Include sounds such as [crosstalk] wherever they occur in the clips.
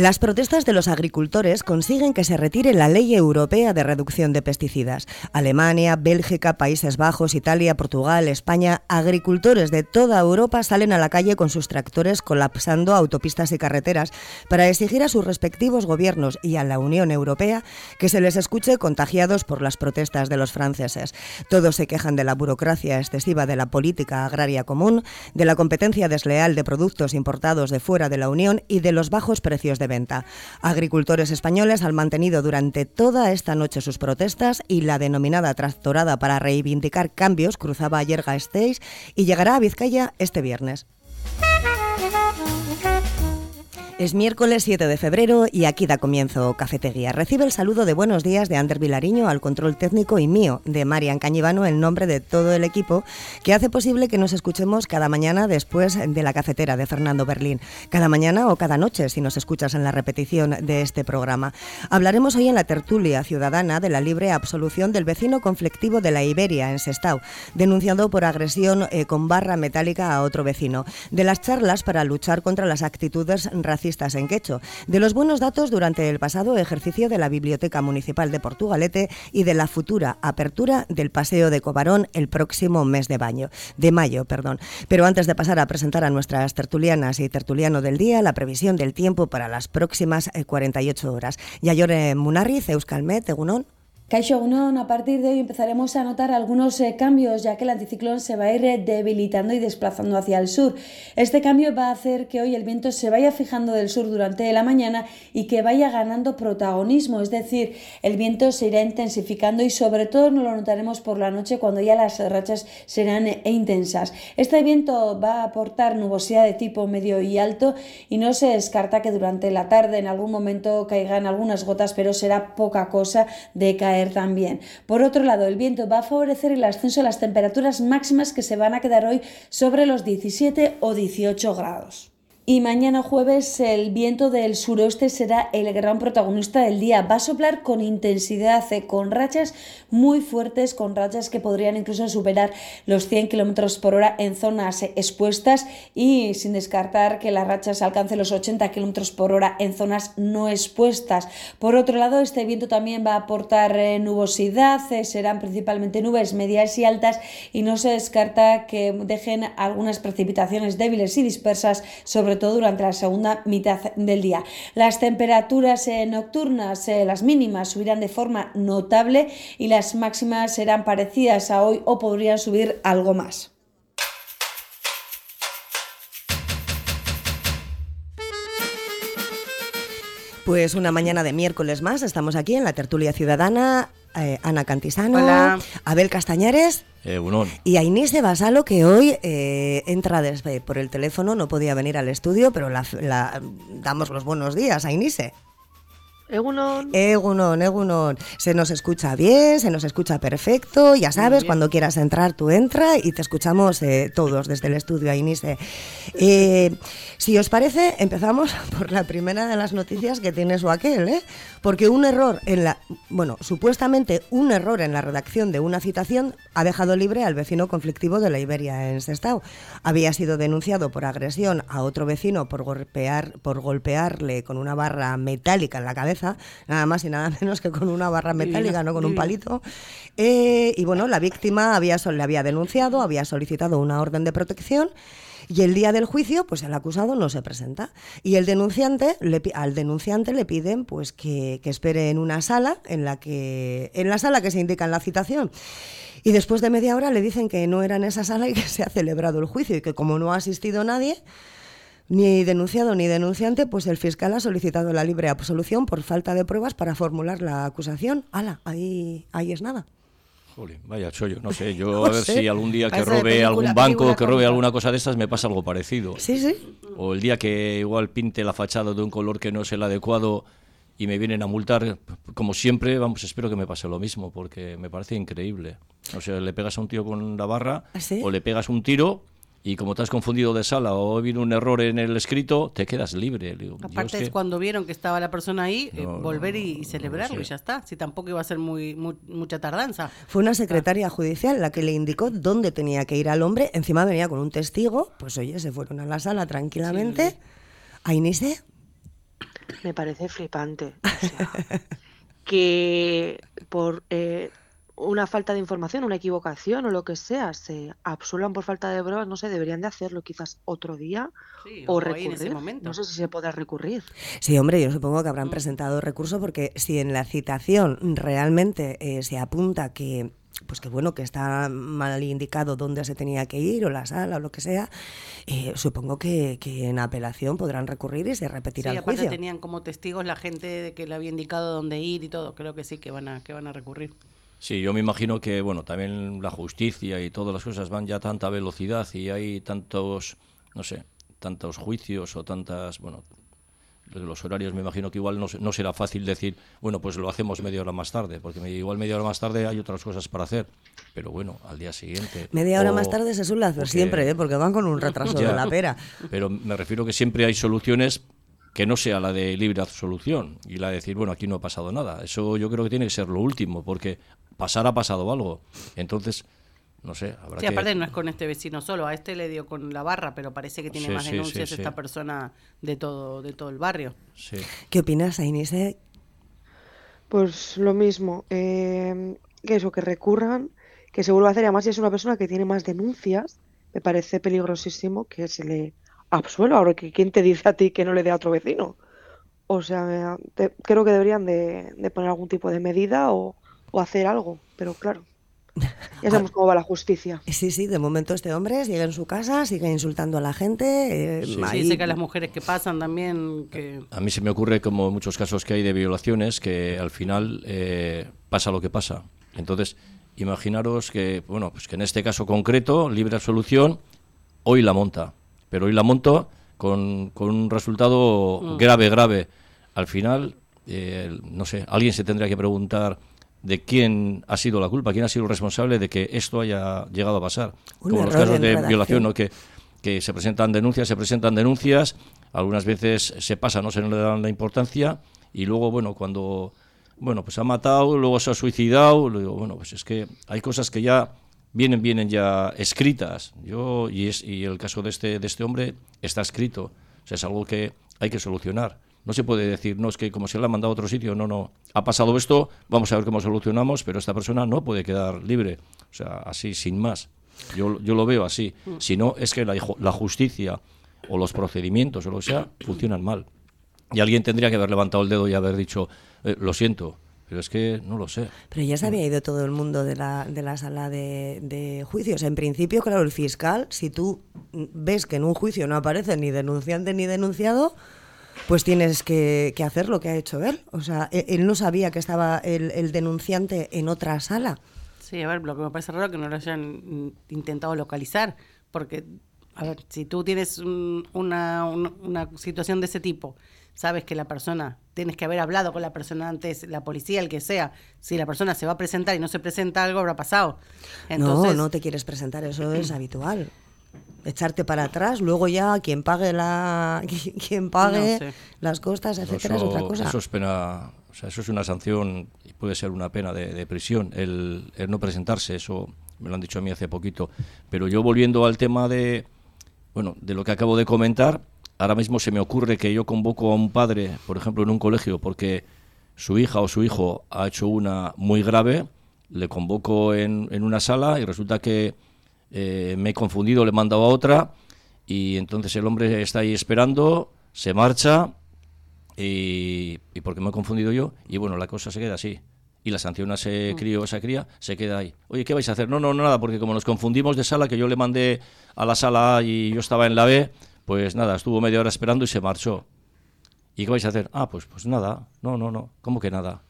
Las protestas de los agricultores consiguen que se retire la ley europea de reducción de pesticidas. Alemania, Bélgica, Países Bajos, Italia, Portugal, España, agricultores de toda Europa salen a la calle con sus tractores colapsando autopistas y carreteras para exigir a sus respectivos gobiernos y a la Unión Europea que se les escuche contagiados por las protestas de los franceses. Todos se quejan de la burocracia excesiva de la política agraria común, de la competencia desleal de productos importados de fuera de la Unión y de los bajos precios de venta. Agricultores españoles han mantenido durante toda esta noche sus protestas y la denominada tractorada para reivindicar cambios cruzaba ayer Gasteiz y llegará a Vizcaya este viernes. Es miércoles 7 de febrero y aquí da comienzo Cafetería. Recibe el saludo de buenos días de Ander Vilariño al control técnico y mío, de Marian Cañivano, en nombre de todo el equipo que hace posible que nos escuchemos cada mañana después de la cafetera de Fernando Berlín. Cada mañana o cada noche si nos escuchas en la repetición de este programa. Hablaremos hoy en la tertulia ciudadana de la libre absolución del vecino conflictivo de la Iberia en Sestao, denunciado por agresión eh, con barra metálica a otro vecino. De las charlas para luchar contra las actitudes racistas en Quecho, de los buenos datos durante el pasado ejercicio de la Biblioteca Municipal de Portugalete y de la futura apertura del Paseo de Cobarón el próximo mes de, baño, de mayo. Perdón. Pero antes de pasar a presentar a nuestras tertulianas y tertuliano del día, la previsión del tiempo para las próximas 48 eh, horas. Yayore Munarriz, Egunon. Caixo a partir de hoy empezaremos a notar algunos eh, cambios, ya que el anticiclón se va a ir eh, debilitando y desplazando hacia el sur. Este cambio va a hacer que hoy el viento se vaya fijando del sur durante la mañana y que vaya ganando protagonismo, es decir, el viento se irá intensificando y sobre todo no lo notaremos por la noche cuando ya las rachas serán eh, intensas. Este viento va a aportar nubosidad de tipo medio y alto y no se descarta que durante la tarde en algún momento caigan algunas gotas, pero será poca cosa de caer también. Por otro lado, el viento va a favorecer el ascenso de las temperaturas máximas que se van a quedar hoy sobre los 17 o 18 grados. Y mañana jueves el viento del suroeste será el gran protagonista del día. Va a soplar con intensidad, eh, con rachas muy fuertes, con rachas que podrían incluso superar los 100 km por hora en zonas eh, expuestas y sin descartar que las rachas alcancen los 80 km por hora en zonas no expuestas. Por otro lado, este viento también va a aportar eh, nubosidad, serán principalmente nubes medias y altas y no se descarta que dejen algunas precipitaciones débiles y dispersas sobre todo durante la segunda mitad del día. Las temperaturas eh, nocturnas, eh, las mínimas, subirán de forma notable y las máximas serán parecidas a hoy o podrían subir algo más. Pues una mañana de miércoles más, estamos aquí en la tertulia ciudadana. Eh, Ana Cantisano, Abel Castañares eh, y Inés de Basalo, que hoy eh, entra desde, por el teléfono, no podía venir al estudio, pero la, damos los buenos días a Inise. Egunon. Egunon, Egunon. Se nos escucha bien, se nos escucha perfecto. Ya sabes, cuando quieras entrar, tú entra y te escuchamos eh, todos desde el estudio, Ainise. Eh, si os parece, empezamos [laughs] por la primera de las noticias que tiene su aquel, ¿eh? Porque un error en la. Bueno, supuestamente un error en la redacción de una citación ha dejado libre al vecino conflictivo de la Iberia en Sestao. Había sido denunciado por agresión a otro vecino por, golpear, por golpearle con una barra metálica en la cabeza nada más y nada [laughs] menos que con una barra metálica, no con un palito. Eh, y bueno, la víctima había, le había denunciado, había solicitado una orden de protección. Y el día del juicio, pues el acusado no se presenta. Y el denunciante, le, al denunciante le piden pues que, que, espere en una sala, en la que, en la sala que se indica en la citación. Y después de media hora le dicen que no era en esa sala y que se ha celebrado el juicio y que como no ha asistido nadie, ni denunciado ni denunciante, pues el fiscal ha solicitado la libre absolución por falta de pruebas para formular la acusación. ¡Hala! Ahí, ahí es nada. Jolín, vaya chollo, no sé, yo [laughs] a ver si algún día que robe algún banco, que robe alguna cosa de estas, me pasa algo parecido. Sí, sí. O el día que igual pinte la fachada de un color que no es el adecuado y me vienen a multar, como siempre, vamos, espero que me pase lo mismo, porque me parece increíble. O sea, le pegas a un tío con la barra, ¿Ah, o le pegas un tiro y como te has confundido de sala o habido un error en el escrito, te quedas libre. Aparte es, cuando vieron que estaba la persona ahí, eh, volver y, celebrarlo y ya está. Si tampoco iba a ser muy, mucha tardanza. Fue una secretaria judicial la que le indicó dónde tenía que ir al hombre. Encima venía con un testigo. Pues oye, se fueron a la sala tranquilamente. Sí. A me parece flipante. O sea, [laughs] que por eh, una falta de información, una equivocación o lo que sea, se absuelvan por falta de pruebas, no sé, deberían de hacerlo quizás otro día o, recurrir. No sé si se podrá recurrir. Sí, hombre, yo supongo que habrán mm. presentado recurso porque si en la citación realmente eh, se apunta que pues que bueno, que está mal indicado dónde se tenía que ir o la sala o lo que sea, eh, supongo que, que, en apelación podrán recurrir y se repetirá sí, el juicio. tenían como testigos la gente de que le había indicado dónde ir y todo, creo que sí que van a que van a recurrir. Sí, yo me imagino que bueno, también la justicia y todas las cosas van ya a tanta velocidad y hay tantos, no sé, tantos juicios o tantas, bueno, los horarios me imagino que igual no, será fácil decir, bueno, pues lo hacemos media hora más tarde, porque igual media hora más tarde hay otras cosas para hacer, pero bueno, al día siguiente. Media hora más tarde se suele hacer siempre, ¿eh? porque van con un retraso [laughs] de la pera. Pero me refiero que siempre hay soluciones que no sea la de libre solución y la de decir, bueno, aquí no ha pasado nada. Eso yo creo que tiene que ser lo último, porque pasar ha pasado algo. Entonces, no sé, habrá sí, aparte no es con este vecino solo, a este le dio con la barra, pero parece que tiene más denuncias esta persona de todo de todo el barrio. ¿Qué opinas, Inés? Pues lo mismo, eh, que eso, que recurran, que se vuelva a hacer, además si es una persona que tiene más denuncias, me parece peligrosísimo que se le absuelva, ahora que quién te dice a ti que no le dé a otro vecino. O sea, creo que deberían de, poner algún tipo de medida o hacer algo, pero claro. Ya [laughs] sabemos cómo va la justicia. Sí, sí, de momento este hombre sigue en su casa, sigue insultando a la gente. Eh, sí, sé que a las mujeres que pasan también. Que... A mí se me ocurre, como muchos casos que hay de violaciones, que al final eh, pasa lo que pasa. Entonces, imaginaros que, bueno, pues que en este caso concreto, libre absolución, hoy la monta. Pero hoy la monto con, con un resultado mm. grave, grave. Al final, eh, no sé, alguien se tendría que preguntar de quién ha sido la culpa, quién ha sido el responsable de que esto haya llegado a pasar. Como los casos de violación, ¿no? que, que se presentan denuncias, se presentan denuncias, algunas veces se pasa, no se le dan la importancia, y luego, bueno, cuando bueno, pues ha matado, luego se ha suicidado, luego, bueno, pues es que hay cosas que ya vienen, vienen ya escritas. Yo, y, es, y el caso de este, de este hombre está escrito. O sea, es algo que hay que solucionar. No se puede decir, no, es que como se le ha mandado a otro sitio, no, no, ha pasado esto, vamos a ver cómo solucionamos, pero esta persona no puede quedar libre. O sea, así, sin más. Yo, yo lo veo así. Mm. Si no, es que la, la justicia o los procedimientos o lo que sea funcionan mal. Y alguien tendría que haber levantado el dedo y haber dicho, eh, lo siento, pero es que no lo sé. Pero ya se había ido todo el mundo de la, de la sala de, de, juicios. En principio, claro, el fiscal, si tú ves que en un juicio no aparece ni denunciante ni denunciado, pues tienes que, hacer lo que ha hecho él. O sea, e, él, no sabía que estaba el, denunciante en otra sala. Sí, a ver, lo que me parece raro que no lo hayan intentado localizar, porque, a ver, si tú tienes una, una, situación de ese tipo, sabes que la persona, tienes que haber hablado con la persona antes, la policía, el que sea, si la persona se va a presentar y no se presenta, algo habrá pasado. no, no te quieres presentar, eso es [clears throat] habitual echarte para atrás, luego ya quien pague la [laughs] quien pague las costas, etcétera, es otra cosa. Eso es pena, o sea, eso es una sanción y puede ser una pena de, prisión el, no presentarse, eso me lo han dicho a mí hace poquito, pero yo volviendo al tema de bueno, de lo que acabo de comentar, ahora mismo se me ocurre que yo convoco a un padre, por ejemplo, en un colegio porque su hija o su hijo ha hecho una muy grave, le convoco en, en una sala y resulta que eh, me he confundido, le he mandado a otra y entonces el hombre está ahí esperando, se marcha y, porque me he confundido yo y bueno, la cosa se queda así. Y la sanción a ese mm. crío esa cría se queda ahí. Oye, ¿qué vais a hacer? No, no, nada, porque como nos confundimos de sala, que yo le mandé a la sala A y yo estaba en la B, pues nada, estuvo media hora esperando y se marchó. ¿Y qué vais a hacer? Ah, pues, pues nada. No, no, no. ¿Cómo que nada?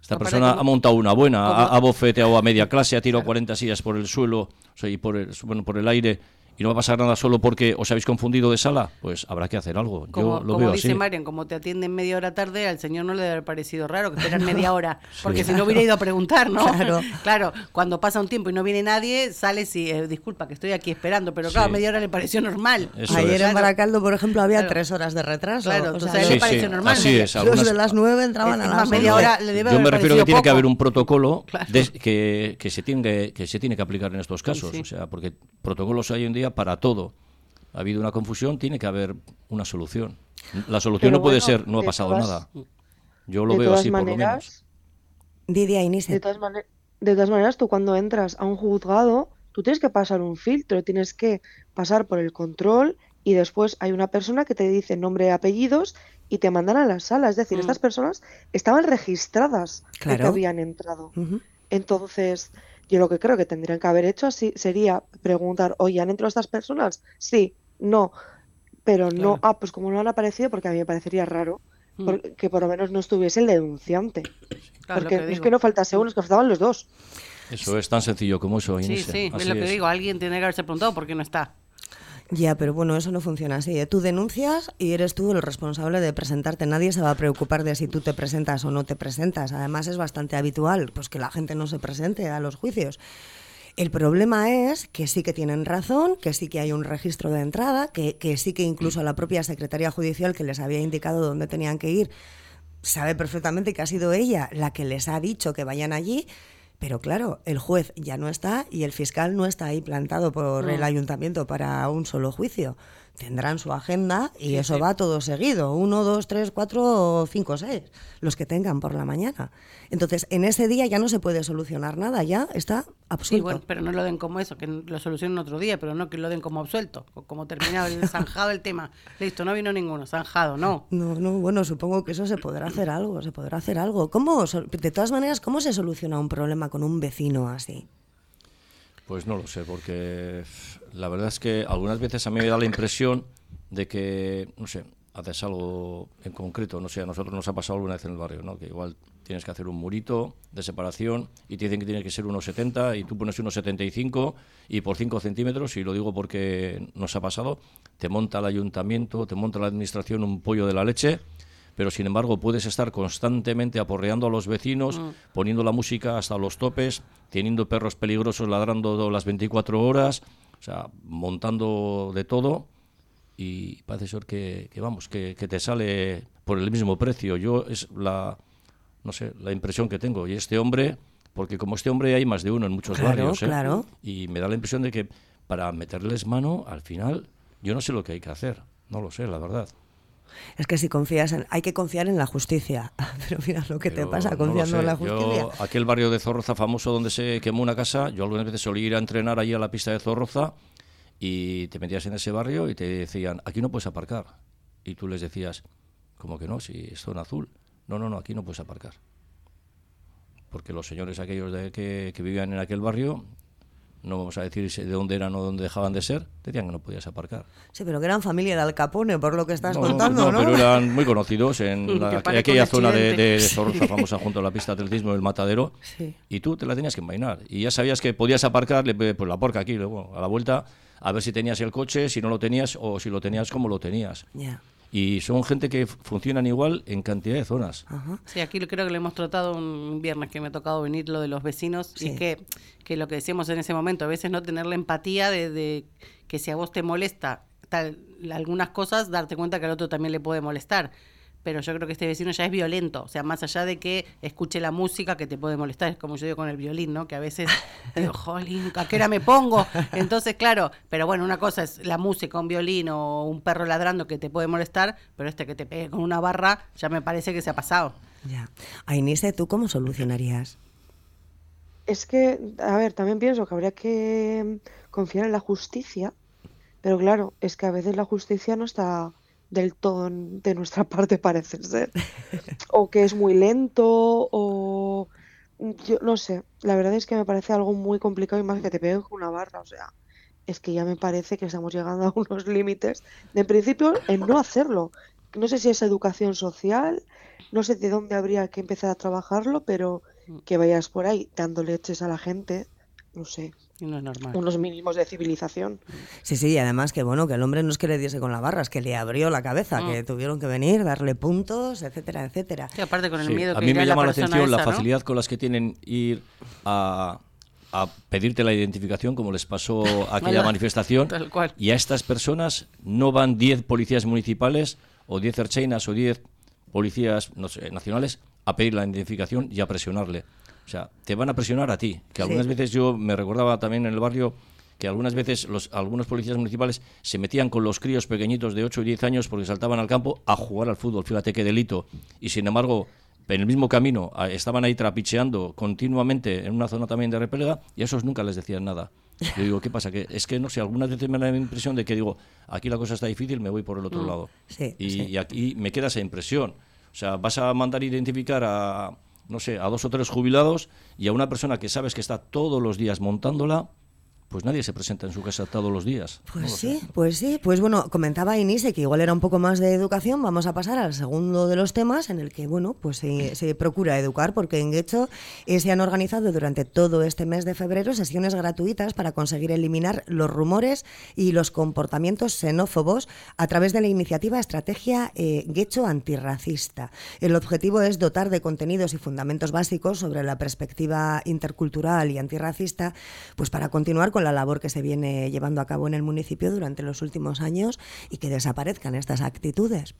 Esta persona ha montado una buena, ha, ha, bofeteado a media clase, ha tirado 40 sillas por el suelo y por el, bueno, por el aire y no va a pasar nada solo porque os habéis confundido de sala, pues habrá que hacer algo. Como, Yo lo como dice Marian, como te atienden media hora tarde, al señor no le debe haber parecido raro que esperan [laughs] media hora, porque si no hubiera ido a preguntar, ¿no? Claro. [laughs] claro, cuando pasa un tiempo y no viene nadie, sales y, eh, disculpa, que estoy aquí esperando, pero claro, media hora le pareció normal. Ayer en Baracaldo, por ejemplo, había tres horas de retraso. Claro, entonces a él le pareció normal. Así es, Los de las nueve entraban a las media hora. Le debe Yo me refiero a que tiene que haber un protocolo que, que, se tiene, que se tiene que aplicar en estos casos, o sea, porque protocolos hay hoy en día para todo ha habido una confusión, tiene que haber una solución. La solución Pero no puede bueno, ser, no ha pasado todas- nada. Yo lo veo así por lo menos. de todas de todas maneras, tú cuando entras a un juzgado, tú tienes que pasar un filtro, tienes que pasar por el control y después hay una persona que te dice nombre y apellidos y te mandan a la sala. Es decir, Mm. estas personas estaban registradas de que Claro. habían entrado. Entonces, yo lo que creo que tendrían que haber hecho así sería preguntar, oye, ¿han entrado estas personas? Sí, no, pero no, Claro. ah, pues como no han aparecido, porque a mí me parecería raro Mm. por- que por lo menos no estuviese el denunciante. Claro, porque que es que no faltase uno, es que faltaban los dos. Eso es tan sencillo como eso, Sí, Inés. sí, es Así lo que es. digo. Alguien tiene que haberse preguntado por qué no está. Ya, pero bueno, eso no funciona así. ¿eh? Tú denuncias y eres tú el responsable de presentarte. Nadie se va a preocupar de si tú te presentas o no te presentas. Además, es bastante habitual pues, que la gente no se presente a los juicios. El problema es que sí que tienen razón, que sí que hay un registro de entrada, que, que sí que incluso la propia Secretaría Judicial que les había indicado dónde tenían que ir sabe perfectamente que ha sido ella la que les ha dicho que vayan allí, pero claro, el juez ya no está y el fiscal no está ahí plantado por el ayuntamiento para un solo juicio. Tendrán su agenda y eso va todo seguido, uno, dos, tres, cuatro, cinco, seis, los que tengan por la mañana. Entonces, en ese día ya no se puede solucionar nada, ya está Sí, absuelto. bueno, pero no lo den como eso, que lo solucionen otro día, pero no que lo den como absuelto, o como terminado el [laughs] zanjado el tema. Listo, no vino ninguno, zanjado, no. No, no, bueno, supongo que eso se podrá hacer algo, se podrá hacer algo. ¿Cómo, de todas maneras, cómo se soluciona un problema con un vecino así? Pues no lo sé, porque la verdad es que algunas veces a mí me da la impresión de que, no sé, haces algo en concreto, no sé, a nosotros nos ha pasado alguna vez en el barrio, ¿no? Que igual tienes que hacer un murito de separación y te dicen que tiene que ser unos 70 y tú pones unos 75 y por 5 centímetros, y lo digo porque nos ha pasado, te monta el ayuntamiento, te monta la administración un pollo de la leche pero sin embargo puedes estar constantemente aporreando a los vecinos, poniendo la música hasta los topes, teniendo perros peligrosos ladrando las 24 horas, o sea, montando de todo y parece ser que, que vamos, que, que te sale por el mismo precio. Yo es la, no sé, la impresión que tengo. Y este hombre, porque como este hombre hay más de uno en muchos Claro, barrios, ¿eh? claro. y me da la impresión de que para meterles mano, al final, yo no sé lo que hay que hacer. No lo sé, la verdad. Es que si confías en... Hay que confiar en la justicia. [laughs] Pero mira lo que te pasa no confiando en la justicia. Yo, aquel barrio de Zorroza famoso donde se quemó una casa, yo algunas veces solía ir a entrenar allí a la pista de Zorroza y te metías en ese barrio y te decían, aquí no puedes aparcar. Y tú les decías, ¿cómo que no? Si es zona azul. No, no, no, aquí no puedes aparcar. Porque los señores aquellos de que, que vivían en aquel barrio, no vamos a decir de dónde eran o dónde dejaban de ser, decían que no podías aparcar. Sí, pero que eran familia de Al Capone, por lo que estás No, contando, ¿no? no, pero eran muy conocidos en [laughs] la- aquella zona de, de Zorroza [laughs] famosa junto a la pista de atletismo del Matadero. Sí. Y tú te la tenías que envainar. Y ya sabías que podías aparcar, pues la porca aquí, luego a la vuelta, a ver si tenías el coche, si no lo tenías o si lo tenías, cómo lo tenías. Ya. Y son gente que funcionan igual en cantidad de zonas. Ajá. Sí, aquí creo que lo hemos tratado un viernes que me ha tocado venir lo de los vecinos. Sí. Y es que, que lo que decíamos en ese momento, a veces no tener la empatía de, de que si a vos te molesta tal, algunas cosas, darte cuenta que al otro también le puede molestar. Pero yo creo que este vecino ya es violento. O sea, más allá de que escuche la música que te puede molestar, es como yo digo con el violín, ¿no? Que a veces [laughs] digo, jolín, ¿a qué hora me pongo? Entonces, claro, pero bueno, una cosa es la música, un violín o un perro ladrando que te puede molestar, pero este que te pegue con una barra, ya me parece que se ha pasado. Ya. Ainise, ¿tú cómo solucionarías? Es que, a ver, también pienso que habría que confiar en la justicia, pero claro, es que a veces la justicia no está del todo en- de nuestra parte, parece ser. O que es muy lento, o yo no sé. La verdad es que me parece algo muy complicado y más que te peguen con una barra, o sea, es que ya me parece que estamos llegando a [laughs] unos límites de en principio en no hacerlo. No sé si es educación social, no sé de dónde habría que empezar a trabajarlo, pero que vayas por ahí dando leches a la gente, no sé, no es normal. unos mínimos de civilización. Sí, sí, y además que bueno, que el hombre no es que le diese con la barra, es que le abrió la cabeza, Mm. que tuvieron que venir, darle puntos, etcétera, etcétera. Sí, aparte con el Sí, miedo A mí me llama la, atención la facilidad con las que tienen ir a, a pedirte la identificación, como les pasó a aquella manifestación. tal cual. Y a estas personas no van 10 policías municipales o 10 ercheinas o 10 policías no sé, nacionales a pedir la identificación y a presionarle. O sea, te van a presionar a ti. Que algunas Sí. veces yo me recordaba también en el barrio que algunas veces los, algunos policías municipales se metían con los críos pequeñitos de 8 y 10 años porque saltaban al campo a jugar al fútbol. Fíjate qué delito. Y sin embargo, en el mismo camino estaban ahí trapicheando continuamente en una zona también de repelga y a esos nunca les decían nada. Yo digo, ¿qué pasa? Que es que no sé, algunas veces me da la impresión de que digo, aquí la cosa está difícil, me voy por el otro mm. lado. y, aquí me queda esa impresión. O sea, vas a mandar identificar a, no sé, a dos o tres jubilados y a una persona que sabes que está todos los días montándola pues nadie se presenta en su casa todos los días. Pues sí, pues sí. Pues bueno, comentaba Inise que igual era un poco más de educación. Vamos a pasar al segundo de los temas en el que, bueno, pues se, procura educar, porque en Guecho eh, se han organizado durante todo este mes de febrero sesiones gratuitas para conseguir eliminar los rumores y los comportamientos xenófobos a través de la iniciativa Estrategia eh, Guecho Antirracista. El objetivo es dotar de contenidos y fundamentos básicos sobre la perspectiva intercultural y antirracista, pues para continuar con la labor que se viene llevando a cabo en el municipio durante los últimos años y que desaparezcan estas actitudes.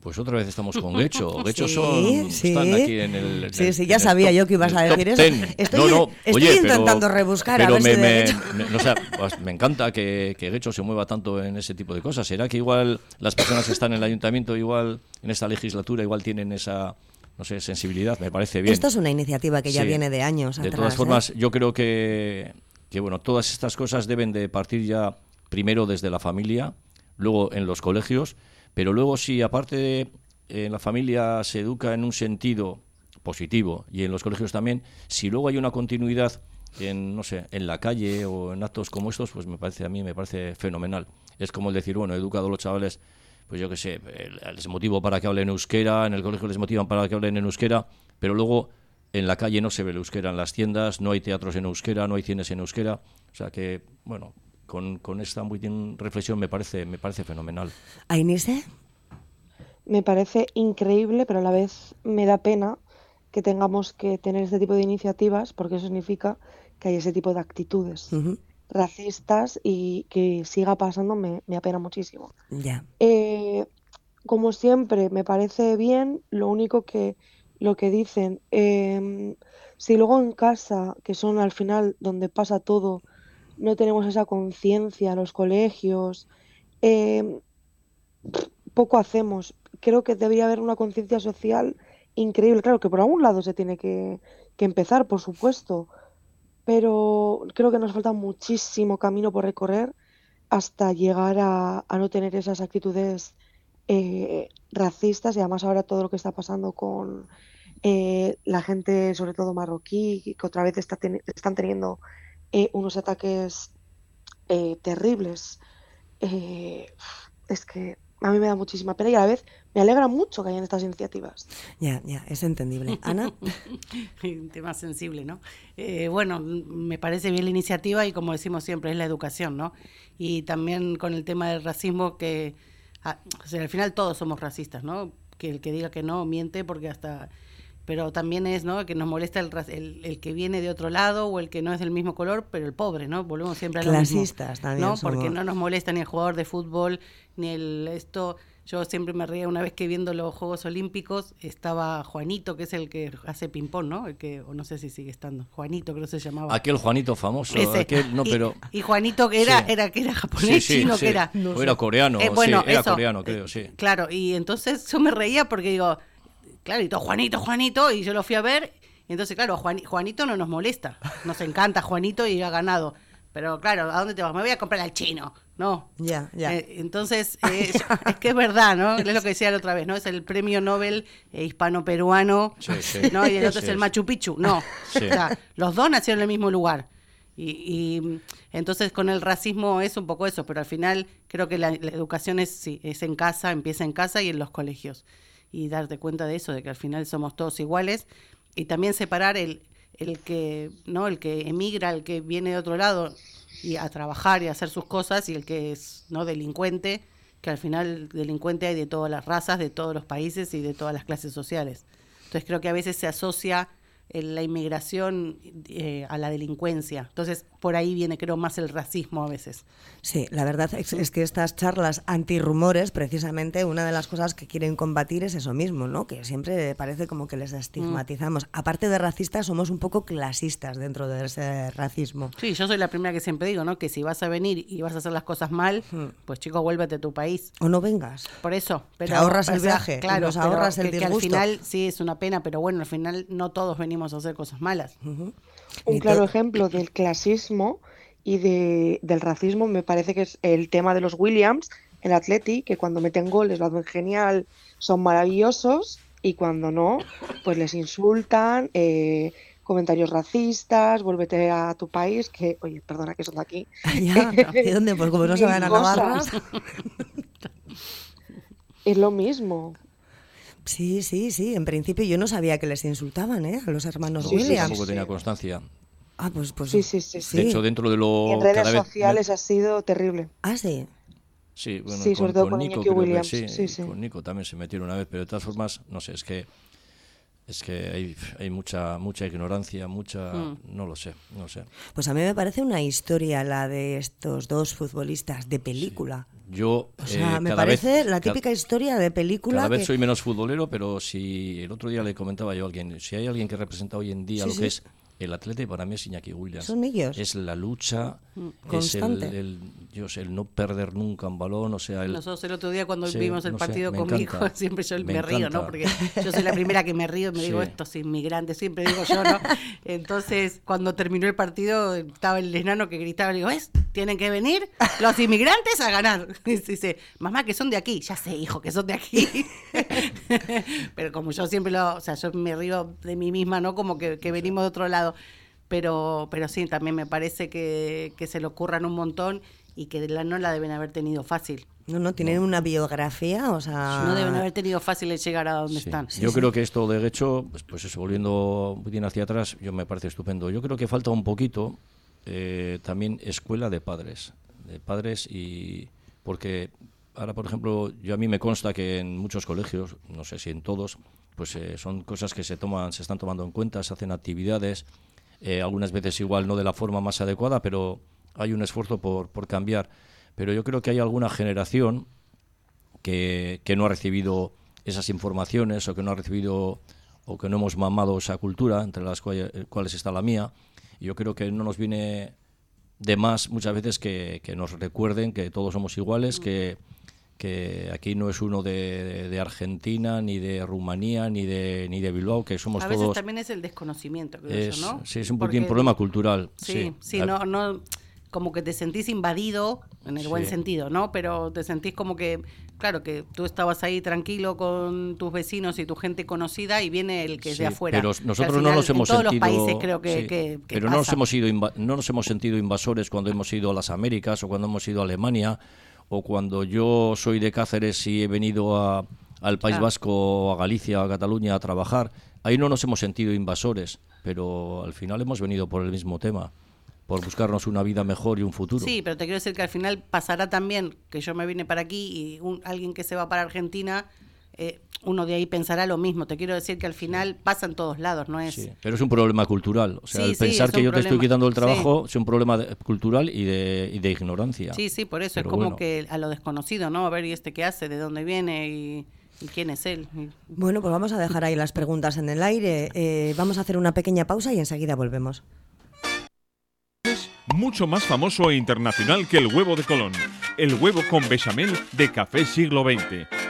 Pues otra vez estamos con Gecho. Gecho [laughs] son, sí. están aquí en el. sí, sí, ya sabía yo que ibas a decir eso. Estoy, no, no, estoy intentando rebuscar a ver me, me, me, o sea, pues me encanta que, que Gecho se mueva tanto en ese tipo de cosas. ¿Será que igual las personas que están en el ayuntamiento, igual en esta legislatura, igual tienen esa no sé, sensibilidad? Me parece bien. Esto es una iniciativa que ya viene de años. De todas formas, ¿eh? yo creo que que bueno, todas estas cosas deben de partir ya primero desde la familia, luego en los colegios, pero luego si aparte de en la familia se educa en un sentido positivo y en los colegios también, si luego hay una continuidad en no sé, en la calle o en actos como estos, pues me parece a mí me parece fenomenal. Es como el decir, bueno, he educado los chavales, pues yo qué sé, les motivo para que hablen euskera, en el colegio les motivan para que hablen en euskera, pero luego en la calle no se ve el euskera en las tiendas, no hay teatros en euskera, no hay cines en euskera. O sea que, bueno, con, con esta muy bien reflexión me parece, me parece fenomenal. ¿Ainise? Me parece increíble, pero a la vez me da pena que tengamos que tener este tipo de iniciativas, porque eso significa que hay ese tipo de actitudes racistas y que siga pasando me, me apena muchísimo. Ya. Eh, como siempre, me parece bien, lo único que lo que dicen. Em, si luego en casa, que son al final donde pasa todo, no tenemos esa conciencia, los colegios, em, poco hacemos. Creo que debería haber una conciencia social increíble. Claro que por algún lado se tiene que, empezar, por supuesto, pero creo que nos falta muchísimo camino por recorrer hasta llegar a, a no tener esas actitudes eh, racistas y además ahora todo lo que está pasando con eh, la gente, sobre todo marroquí, que otra vez está están teniendo eh, unos ataques eh, terribles. es que a mí me da muchísima pena y a la vez me alegra mucho que hayan estas iniciativas. Ya, ya, es entendible. [laughs] Ana. Un tema sensible, ¿no? bueno, me parece bien la iniciativa y como decimos siempre, es la educación, ¿no? Y también con el tema del racismo que, ah, al final todos somos racistas, ¿no? Que el que diga que no miente porque hasta pero también es ¿no? que nos molesta el, el, el, que viene de otro lado o el que no es del mismo color, pero el pobre, ¿no? Volvemos siempre a lo Clasistas también. ¿no? Porque no nos molesta ni el jugador de fútbol, ni el esto. Yo siempre me reía una vez que viendo los Juegos Olímpicos estaba Juanito, que es el que hace ping-pong, ¿no? El que, o no sé si sigue estando. Juanito, creo que se llamaba. Aquel Juanito famoso. Aquel, no, pero... y, Juanito que era, era, que era japonés, chino, que era. o era coreano, eh, bueno, era coreano, creo, sí. Claro, y entonces yo me reía porque digo, claro, y todo Juanito, Juanito, y yo lo fui a ver, y entonces, claro, Juanito no nos molesta, nos encanta Juanito y ha ganado. Pero claro, ¿a dónde te vas? Me voy a comprar al chino, ¿no? Ya, ya. Eh, entonces, eh, es que es verdad, ¿no? Es lo que decía la otra vez, ¿no? Es el premio Nobel eh, hispano-peruano, ¿no? Y el otro es el Machu Picchu, no. O sea, los dos nacieron en el mismo lugar. Y, entonces con el racismo es un poco eso, pero al final creo que la, educación es, sí, es en casa, empieza en casa y en los colegios y darte cuenta de eso, de que al final somos todos iguales. Y también separar el, el que no el que emigra, el que viene de otro lado y a trabajar y a hacer sus cosas y el que es no delincuente, que al final delincuente hay de todas las razas, de todos los países y de todas las clases sociales. Entonces creo que a veces se asocia la inmigración eh, a la delincuencia. Entonces, por ahí viene, creo, más el racismo a veces. Sí, la verdad es, que estas charlas antirrumores, precisamente, una de las cosas que quieren combatir es eso mismo, ¿no? Que siempre parece como que les estigmatizamos. Mm. Aparte de racistas, somos un poco clasistas dentro de ese racismo. Sí, yo soy la primera que siempre digo, ¿no? Que si vas a venir y vas a hacer las cosas mal, hmm. pues chico, vuélvete a tu país. O no vengas. Por eso. Pero, ahorras el viaje, claro, ahorras el que, al final sí es una pena, pero bueno, al final no todos venimos a hacer cosas malas. Un claro ejemplo del clasismo y de, del racismo me parece que es el tema de los Williams, el Atleti, que cuando meten goles lo hacen genial, son maravillosos y cuando no, pues les insultan, eh, comentarios racistas, vuélvete a tu país, que, oye, perdona que son de aquí. [laughs] ¿Y dónde? Pues como no se van a Navarra. es lo mismo. Sí, sí, sí. En principio yo no sabía que les insultaban, ¿eh? A los hermanos sí, Williams. tampoco tenía constancia. Ah, pues, pues. Sí, sí, sí. De hecho, dentro de lo. en redes sociales ha sido terrible. Ah, sí. Sí, bueno, sí, sobre todo con, Nico, Williams. sí, sí, sí, con Nico también se metieron una vez, pero de todas formas, no sé, es que es que hay, hay mucha mucha ignorancia, mucha mm. no lo sé, no sé. Pues a mí me parece una historia la de estos dos futbolistas de película. Yo o sea, eh, me parece la típica historia de película. Cada vez soy menos futbolero, pero si el otro día le comentaba yo a alguien, si hay alguien que representa hoy en día lo que es el atleta para mí es Iñaki Williams. Son ellos. Es la lucha, mm. es el, el, el, no perder nunca un balón, o sea... El, Nosotros el otro día cuando vimos el partido conmigo, [laughs] siempre yo me, río, ¿no? Porque yo soy la primera que me río y me digo, estos inmigrantes, siempre digo yo, ¿no? [laughs] Entonces, cuando terminó el partido, estaba el enano que gritaba, y digo, ¿es? Tienen que venir los inmigrantes a ganar. [laughs] Y dice, mamá, que son de aquí. Ya sé, hijo, que son de aquí. Pero como yo siempre lo... O sea, yo me río de mí misma, ¿no? Como que, que venimos de otro lado pero, pero sí, también me parece que, se le ocurran un montón y que la, no la deben haber tenido fácil. No, no, tienen una biografía, o sea... No deben haber tenido fácil llegar a donde están. yo creo que esto de hecho, pues, pues eso, volviendo bien hacia atrás, yo me parece estupendo. Yo creo que falta un poquito eh, también escuela de padres, de padres y... Porque ahora, por ejemplo, yo a mí me consta que en muchos colegios, no sé si en todos, pues eh, son cosas que se toman, se están tomando en cuenta, se hacen actividades eh, algunas veces igual no de la forma más adecuada, pero hay un esfuerzo por, por cambiar. Pero yo creo que hay alguna generación que, que no ha recibido esas informaciones o que no ha recibido o que no hemos mamado esa cultura, entre las cuales, está la mía. Y yo creo que no nos viene de más muchas veces que, que nos recuerden que todos somos iguales, que que aquí no es uno de, Argentina, ni de Rumanía, ni de, ni de Bilbao, que somos todos... A veces también es el desconocimiento, creo ¿no? Sí, es un problema cultural. Sí, sí, no, no, como que te sentís invadido, en el buen sentido, ¿no? Pero te sentís como que, claro, que tú estabos ahí tranquilo con tus vecinos y tu gente conocida y viene el que es de afuera. Pero nosotros no nos hemos todos sentido... los países creo que, Pero no nos, hemos ido no nos hemos sentido invasores cuando hemos ido a las Américas o cuando hemos ido a Alemania o cuando yo soy de Cáceres y he venido a, al País Vasco, a Galicia, a Cataluña a trabajar, ahí no nos hemos sentido invasores, pero al final hemos venido por el mismo tema por buscarnos una vida mejor y un futuro. Sí, pero te quiero decir que al final pasará también que yo me vine para aquí y un, alguien que se va para Argentina eh, uno de ahí pensará lo mismo. Te quiero decir que al final pasa en todos lados, ¿no es? Sí, pero es un problema cultural. O sea, el pensar que yo te estoy quitando el trabajo es un problema cultural y de, y de, ignorancia. Sí, sí, por eso es como que a lo desconocido, ¿no? A ver, ¿y este qué hace? ¿De dónde viene? Y, quién es él? Bueno, pues vamos a dejar ahí las preguntas en el aire. Eh, vamos a hacer una pequeña pausa y enseguida volvemos mucho más famoso e internacional que el huevo de Colón. El huevo con bechamel de Café Siglo XX.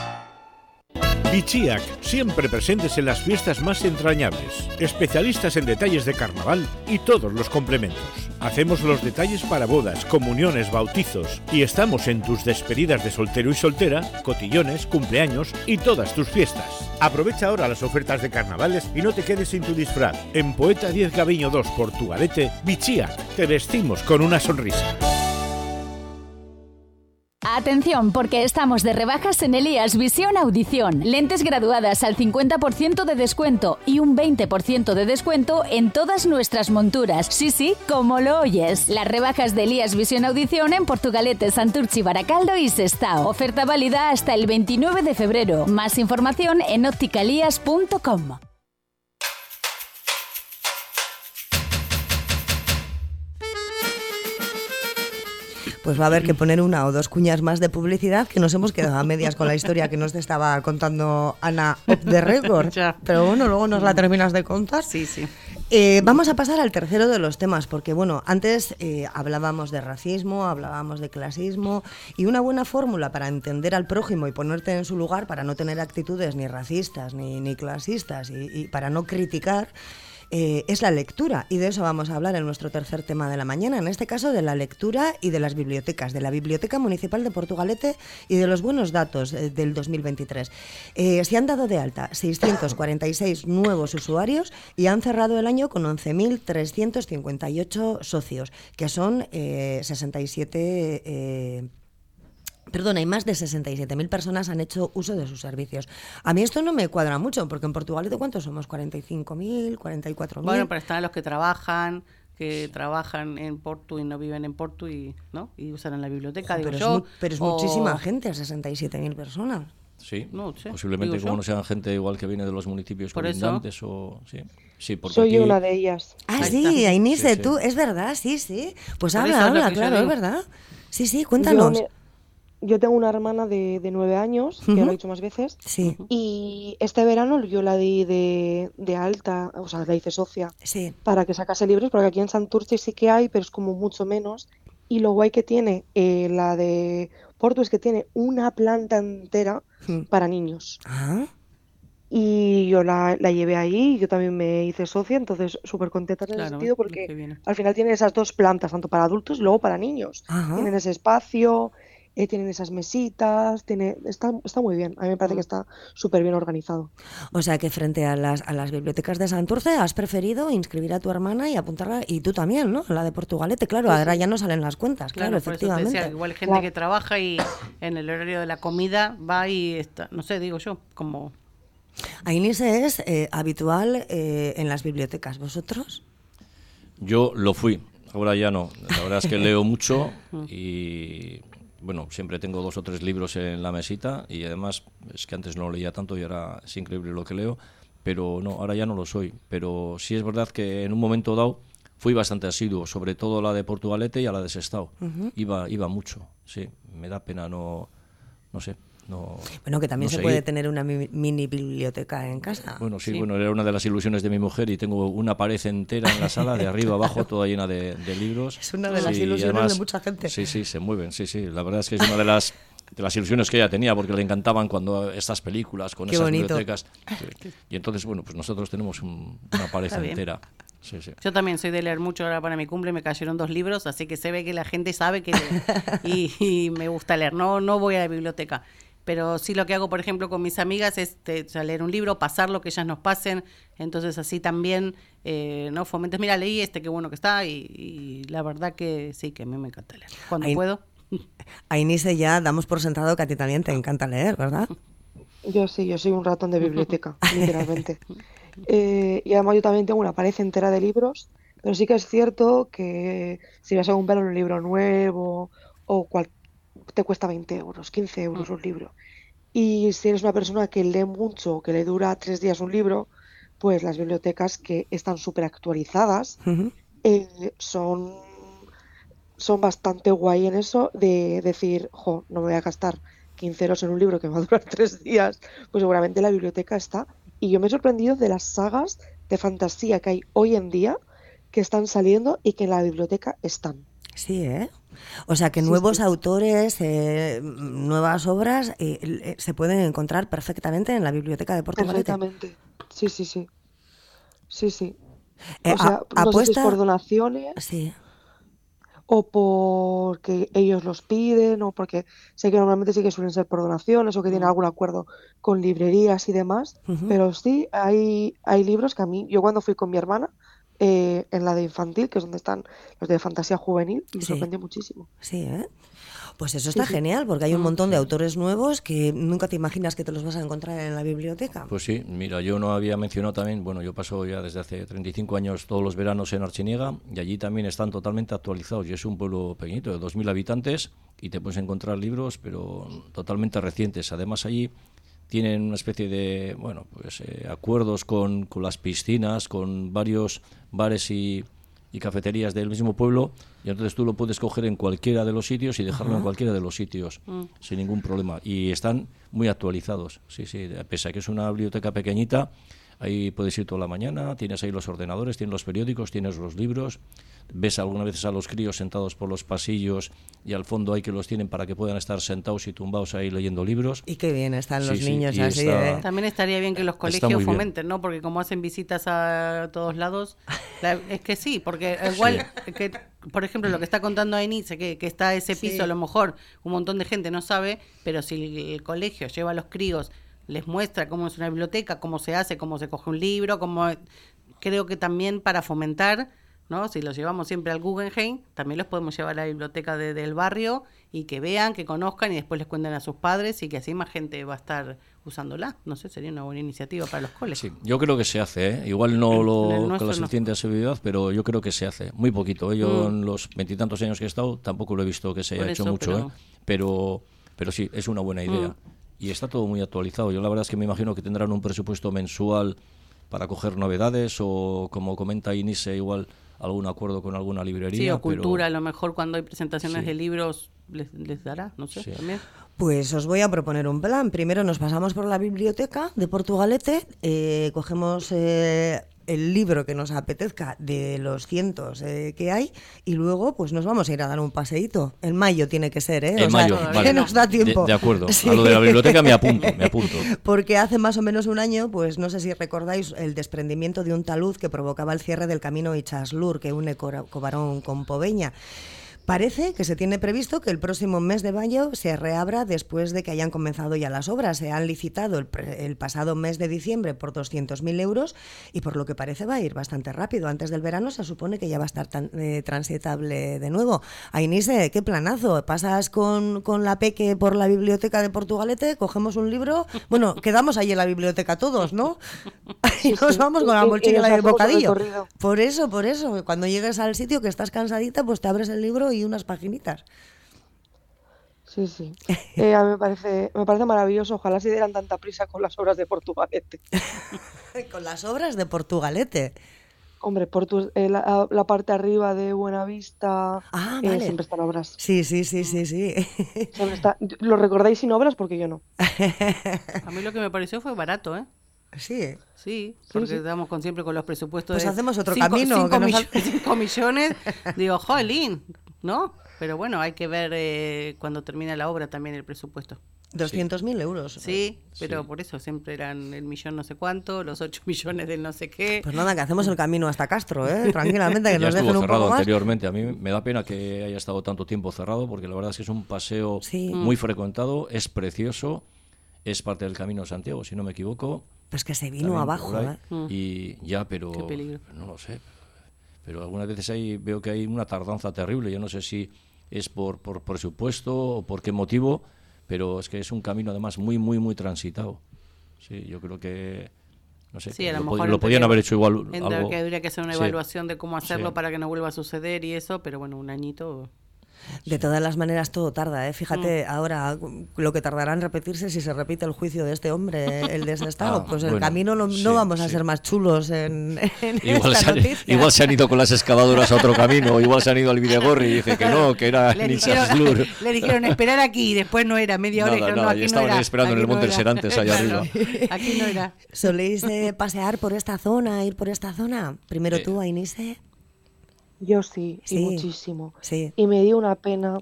Bichiac, siempre presentes en las fiestas más entrañables, especialistas en detalles de carnaval y todos los complementos. Hacemos los detalles para bodas, comuniones, bautizos y estamos en tus despedidas de soltero y soltera, cotillones, cumpleaños y todas tus fiestas. Aprovecha ahora las ofertas de carnavales y no te quedes sin tu disfraz. En Poeta 10 Gaviño 2 Portugalete, Bichiac, te vestimos con una sonrisa. Atención, porque estamos de rebajas en Elías Visión Audición. Lentes graduadas al 50% de descuento y un 20% de descuento en todas nuestras monturas. Sí, sí, como lo oyes. Las rebajas de Elías Visión Audición en Portugalete, Santurchi, Baracaldo y Sestao. Oferta válida hasta el 29 de febrero. Más información en opticalías.com. pues va a haber que poner una o dos cuñas más de publicidad que nos hemos quedado a medias con la historia que nos estaba contando Ana of the record. [laughs] Pero bueno, luego nos la terminas de contar. Sí, sí. Eh, vamos a pasar al tercero de los temas, porque bueno, antes eh, hablábamos de racismo, hablábamos de clasismo, y una buena fórmula para entender al prójimo y ponerte en su lugar, para no tener actitudes ni racistas ni, ni clasistas y para no criticar, eh, es la lectura. Y de eso vamos a hablar en nuestro tercer tema de la mañana, en este caso de la lectura y de las bibliotecas, de la Biblioteca Municipal de Portugalete y de los buenos datos eh, del 2023. Eh, se han dado de alta 646 [coughs] nuevos usuarios y han cerrado el año con 11.358 socios, que son 67 Perdona, y más de 67.000 personas han hecho uso de sus servicios. A mí esto no me cuadra mucho, porque en Portugal, ¿de cuántos somos? ¿45.000? ¿44.000? Bueno, pero están los que trabajan, que trabajan en Porto y no viven en Porto y, ¿no? y usan en la biblioteca, digo pero yo. Es pero es muchísima gente, 67.000 personas. Sí, posiblemente como no sean gente igual que viene de los municipios Por colindantes o... Sí, sí porque Soy aquí- una de ellas. Ah, Ahí sí. Ainise, Sí, sí. tú, es verdad, sí, sí. Pues habla, habla, claro, es verdad. Sí, sí, Yo, cuéntanos. me- yo tengo una hermana de, de nueve años, que lo he dicho más veces, Sí, y este verano yo la di de, de alta, o sea, la hice socia, sí. para que sacase libros, porque aquí en Santurce sí que hay, pero es como mucho menos. Y lo guay que tiene eh, la de Porto es que tiene una planta entera para niños. Ah, Y yo la, la llevé ahí, yo también me hice socia, entonces súper contenta en ese Claro, sentido lo que porque al final tiene esas dos plantas, tanto para adultos y luego para niños. Ajá. Tienen ese espacio, eh, tienen esas mesitas, tiene, está, está muy bien. A mí me parece que está súper bien organizado. O sea que frente a las, a las bibliotecas de Santurce has preferido inscribir a tu hermana y apuntarla, y tú también, ¿no? La de Portugalete, claro, ahora ya no salen las cuentas, claro, Claro, por eso te efectivamente. decía, igual gente Claro. que trabaja y en el horario de la comida va y está, no sé, digo yo, como Ainise es eh, habitual eh, en las bibliotecas, ¿vosotros? Yo lo fui, ahora ya no. La verdad es que leo [laughs] mucho y bueno, siempre tengo dos o tres libros en la mesita y además es que antes no leía tanto y ahora es increíble lo que leo, pero no, ahora ya no lo soy. Pero sí es verdad que en un momento dado fui bastante asiduo, sobre todo a la de Portugalete y a la de Sestao. iba, iba mucho, sí, me da pena no, no sé, no... Bueno, que también no se seguir. puede tener una mi- mini biblioteca en casa. Bueno, sí, Sí. bueno, era una de las ilusiones de mi mujer y tengo una pared entera en la sala, de arriba abajo, toda llena de, de libros. Es una de las Sí, ilusiones de mucha gente. Sí, sí, se mueven, sí, sí. La verdad es que es una de las de las ilusiones que ella tenía porque le encantaban cuando estas películas con Qué esas bonito. bibliotecas. Y entonces, bueno, pues nosotros tenemos un- una pared entera. Sí, sí. Yo también soy de leer mucho, ahora para mi cumple me cayeron dos libros, así que se ve que la gente sabe que [laughs] y, y me gusta leer, no, no voy a la biblioteca. Pero sí lo que hago, por ejemplo, con mis amigas es te- o sea, leer un libro, pasar lo que ellas nos pasen, entonces así también, eh, ¿no? Fomentes, mira, leí este, qué bueno que está, y, y la verdad que sí, que a mí me encanta leer. Cuando Ahí- puedo. Ainise ya damos por sentado que a ti también te encanta leer, ¿verdad? Yo sí, yo soy un ratón de biblioteca, [laughs] literalmente. Eh, y además yo también tengo una pared entera de libros, pero sí que es cierto que si vas a comprar un libro nuevo o cual, te cuesta 20 euros, 15 euros un libro. Y si eres una persona que lee mucho, que le dura tres días un libro, pues las bibliotecas que están súper actualizadas eh, son, son bastante guay en eso de decir, jo, no me voy a gastar 15 euros en un libro que va a durar [laughs] tres días, pues seguramente la biblioteca está. Y yo me he sorprendido de las sagas de fantasía que hay hoy en día que están saliendo y que en la biblioteca están. Sí, ¿eh? O sea que Sí, nuevos sí. autores, eh, nuevas obras eh, eh, se pueden encontrar perfectamente en la biblioteca de Portugalete. Perfectamente. Sí, sí, sí. Sí, sí. Eh, O sea, a- no sé si es apuesta- por donaciones Sí. o porque ellos los piden o porque sé que normalmente sí que suelen ser por donaciones o que tienen algún acuerdo con librerías y demás, pero sí hay, hay libros que a mí, yo cuando fui con mi hermana, eh, en la de infantil, que es donde están los de fantasía juvenil, me Sí. sorprendió muchísimo. Sí, ¿eh? Pues eso está sí. genial, porque hay un Mm, montón de autores nuevos que nunca te imaginas que te los vas a encontrar en la biblioteca. Pues sí, mira, yo no había mencionado también, bueno, yo paso ya desde hace 35 años todos los veranos en Archiniega y allí también están totalmente actualizados. Y es un pueblo pequeñito de 2.000 habitantes y te puedes encontrar libros, pero totalmente recientes. Además allí tienen una especie de, bueno, pues eh, acuerdos con, con las piscinas, con varios bares y, y cafeterías del mismo pueblo y entonces tú lo puedes coger en cualquiera de los sitios y dejarlo en cualquiera de los sitios sin ningún problema. Y están muy actualizados sí sí pese a que es una biblioteca pequeñita ahí puedes ir toda la mañana tienes ahí los ordenadores tienes los periódicos tienes los libros ves algunas veces a los críos sentados por los pasillos y al fondo hay que los tienen para que puedan estar sentados y tumbados ahí leyendo libros Y qué bien están Sí, los sí, niños y así, está- ¿eh? También estaría bien que los colegios fomenten, ¿no? Porque como hacen visitas a todos lados, la- es que sí, porque igual, que, por ejemplo, lo que está contando Ainice, que, que está ese piso, Sí. a lo mejor un montón de gente no sabe, pero si el colegio lleva a los críos, les muestra cómo es una biblioteca, cómo se hace, cómo se coge un libro, cómo creo que también para fomentar, ¿no? Si los llevamos siempre al Guggenheim, también los podemos llevar a la biblioteca de- del barrio y que vean, que conozcan y después les cuenten a sus padres y que así más gente va a estar usándola. No sé, sería una buena iniciativa para los coles. Sí, yo creo que se hace, ¿eh? igual no lo con la no. suficiente seguridad, pero yo creo que se hace, muy poquito. ¿eh? Yo Mm. en los veintitantos años que he estado tampoco lo he visto que se haya hecho mucho, pero- ¿eh? pero pero sí, es una buena idea. Mm. Y está todo muy actualizado. Yo la verdad es que me imagino que tendrán un presupuesto mensual para coger novedades o, como comenta Inise, igual algún acuerdo con alguna librería. Sí, o pero- cultura, a lo mejor cuando hay presentaciones Sí. de libros les, les dará, no sé, Sí. también. Pues os voy a proponer un plan. Primero nos pasamos por la biblioteca de Portugalete, eh, cogemos eh, el libro que nos apetezca de los cientos eh, que hay y luego pues nos vamos a ir a dar un paseíto. En mayo tiene que ser, ¿eh? En O sea, mayo, que vale. nos da tiempo. De, de acuerdo. Sí. A lo de la biblioteca me apunto, me apunto. [laughs] Porque hace más o menos un año, pues no sé si recordáis el desprendimiento de un talud que provocaba el cierre del camino Ichaslur, que une Cobarón con Poveña. Parece que se tiene previsto que el próximo mes de mayo se reabra después de que hayan comenzado ya las obras. Se han licitado el, el pasado mes de diciembre por 200.000 euros y por lo que parece va a ir bastante rápido. Antes del verano se supone que ya va a estar tan- eh, transitable de nuevo. Ainise, qué planazo. Pasas con, con la peque por la biblioteca de Portugalete, cogemos un libro. Bueno, quedamos ahí en la biblioteca todos, ¿no? [laughs] Y nos vamos con la mochila y el bocadillo. Por eso, por eso. Cuando llegues al sitio que estás cansadita, pues te abres el libro y unas paginitas. Sí, sí. Eh, a mí me parece, me parece maravilloso. Ojalá se dieran tanta prisa con las obras de Portugalete. [laughs] Con las obras de Portugalete. Hombre, Portu- eh, la, la parte arriba de Buenavista Ah, eh, vale. siempre están obras. Sí, sí, sí, sí, sí. Está- ¿Lo recordáis sin obras? Porque yo no. [laughs] A mí lo que me pareció fue barato, ¿eh? Sí. Sí, porque sí. estamos con siempre con los presupuestos Pues de hacemos otro cinco- camino, cinco que nos mill- ha- [laughs] cinco millones. Digo, jolín, ¿no? Pero bueno, hay que ver eh, cuando termine la obra también el presupuesto. 200.000 euros. Sí, pero Sí. por eso siempre eran el millón no sé cuánto, los ocho [laughs] millones del no sé qué. Pues nada, que hacemos el camino hasta Castro, ¿eh? Tranquilamente, que [laughs] Ya nos dejen un cerrado poco más. anteriormente. A mí me da pena que haya estado tanto tiempo cerrado porque la verdad es que es un paseo Sí. muy frecuentado, es precioso, es parte del Camino de Santiago, si no me equivoco. Pues que se vino abajo. ¿eh? Mm. Y ya, pero Qué peligro. no lo sé. Pero algunas veces ahí veo que hay una tardanza terrible. Yo no sé si es por, por presupuesto o por qué motivo, pero es que es un camino además muy, muy, muy transitado. Sí, yo creo que no sé, Sí, a lo lo, mejor lo podían haber hecho igual algo. que habría que hacer una Sí. evaluación de cómo hacerlo Sí. para que no vuelva a suceder y eso, pero bueno, un añito. De todas las maneras, todo tarda, ¿eh? Mm. Fíjate ahora lo que tardará en repetirse si se repite el juicio de este hombre, el desestado. [laughs] Ah, pues el bueno, camino no, no sí, vamos a sí. ser más chulos en, [laughs] en Igual esta se, han, igual se han ido con las excavadoras a otro camino, igual se han ido al Videgorri y dice que no, que era Le dijeron, [laughs] le dijeron esperar aquí y después no era, media hora Nada, no, nada, aquí y no estaban era. esperando en aquí el Monte no era". Serantes, allá Claro, arriba. Aquí no era. ¿Soléis eh, pasear por esta zona, ir por esta zona? Primero Eh, tú, Ainise. Yo sí, Sí. y muchísimo. Sí. Y me dio una pena,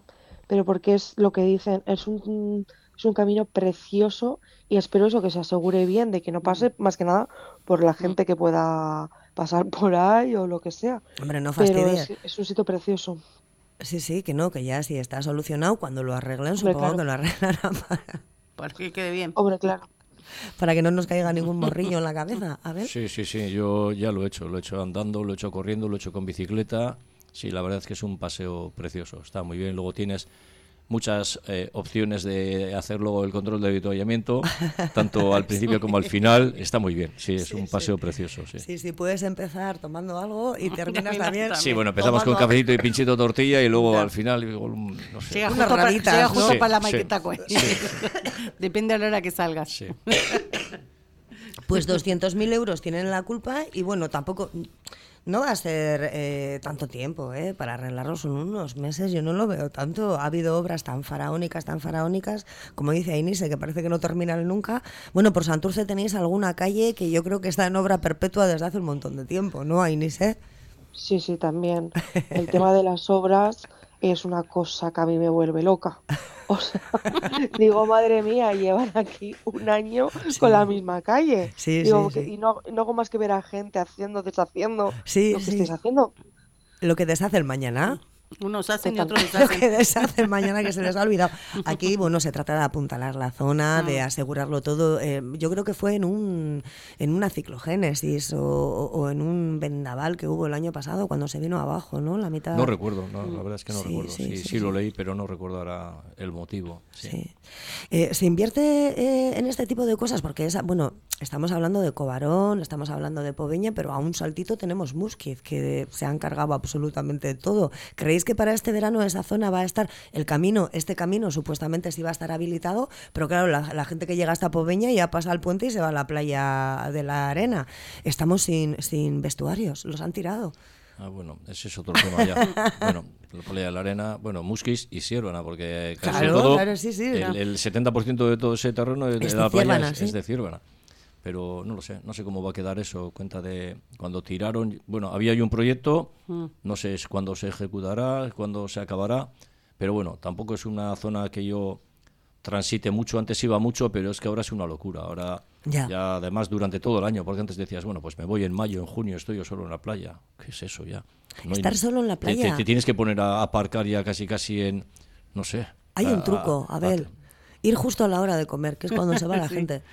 pero porque es lo que dicen, es un, es un camino precioso y espero eso que se asegure bien de que no pase más que nada por la gente que pueda pasar [laughs] por ahí o lo que sea. Hombre, no Pero fastidies. es, es un sitio precioso. Sí, sí, que no, que ya si está solucionado, cuando lo arreglen, Hombre, supongo claro. que lo arreglarán [laughs] para... Para que quede bien. Hombre, claro. Para que no nos caiga ningún [laughs] morrillo en la cabeza. A ver. Sí, sí, sí, yo ya lo he hecho, lo he hecho andando, lo he hecho corriendo, lo he hecho con bicicleta. Sí, la verdad es que es un paseo precioso, está muy bien. Luego tienes muchas eh, opciones de hacer luego el control de avituallamiento, [laughs] tanto al principio como al final. Está muy bien, sí, es un paseo precioso. Sí. Sí, sí, puedes empezar tomando algo y terminas también. Sí, bueno, empezamos con cafecito y pinchito de tortilla y luego al final, no sé. Llega justo, para, justo Sí, para la sí, maqueta, pues. [laughs] Depende de la hora que salgas. Sí. [laughs] Pues 200.000 euros tienen la culpa y bueno, tampoco... No va a ser eh, tanto tiempo, ¿eh? Para arreglarlo son unos meses, yo no lo veo tanto. Ha habido obras tan faraónicas, tan faraónicas, como dice Ainise, que parece que no terminan nunca. Bueno, por Santurce tenéis alguna calle que yo creo que está en obra perpetua desde hace un montón de tiempo, ¿no, Ainise? Sí, sí, también. El tema de las obras es una cosa que a mí me vuelve loca. [laughs] [laughs] O sea, digo, madre mía, llevan aquí un año con la misma calle. Sí, Digo, sí, que-. Y no, no hago más que ver a gente haciendo, deshaciendo Sí, lo que estáis haciendo. Lo que deshace el mañana. Unos hacen y otros Lo deshacen. [laughs] que deshacen mañana que se les ha olvidado. Aquí, [laughs] bueno, se trata de apuntalar la zona, Ah. de asegurarlo todo. Eh, yo creo que fue en un en una ciclogénesis o, en un vendaval que hubo el año pasado cuando se vino abajo, ¿no? La mitad. No recuerdo, no, la verdad es que no Sí, recuerdo. sí, Sí, sí, sí, lo leí, pero no recuerdo ahora el motivo. Sí. Sí. Eh, se invierte eh, en este tipo de cosas porque esa, bueno, estamos hablando de Cobarón, estamos hablando de Poveña, pero a un saltito tenemos Musquiz, que se han cargado absolutamente todo. ¿Creéis que para este verano esa zona va a estar el camino, este camino supuestamente sí va a estar habilitado, pero claro, la, la gente que llega hasta Poveña ya pasa al puente y se va a la playa de la arena. Estamos sin, sin vestuarios, los han tirado. Ah, bueno, ese es otro tema ya. [laughs] bueno, la playa de la arena, bueno, Musquis y Siervana, porque casi Claro, todo, claro, sí, sí, el, el 70% de todo ese terreno de, Es de la playa Ciervana, es, sí. es de Ciervana. Pero no lo sé, no sé cómo va a quedar eso. Cuenta de cuando tiraron, bueno, había ahí un proyecto, no sé cuándo se ejecutará, cuándo se acabará, pero bueno, tampoco es una zona que yo transite mucho, antes iba mucho, pero es que ahora es una locura. Ahora Ya. además durante todo el año, porque antes decías, bueno, pues me voy en mayo, en junio, estoy yo solo en la playa. ¿Qué es eso ya? No Estar solo en la te- te- playa. Te, tienes que poner a aparcar ya casi casi en, no sé. Hay a- un truco, a- Abel. Ir justo a la hora de comer, que es cuando se va la [laughs] gente.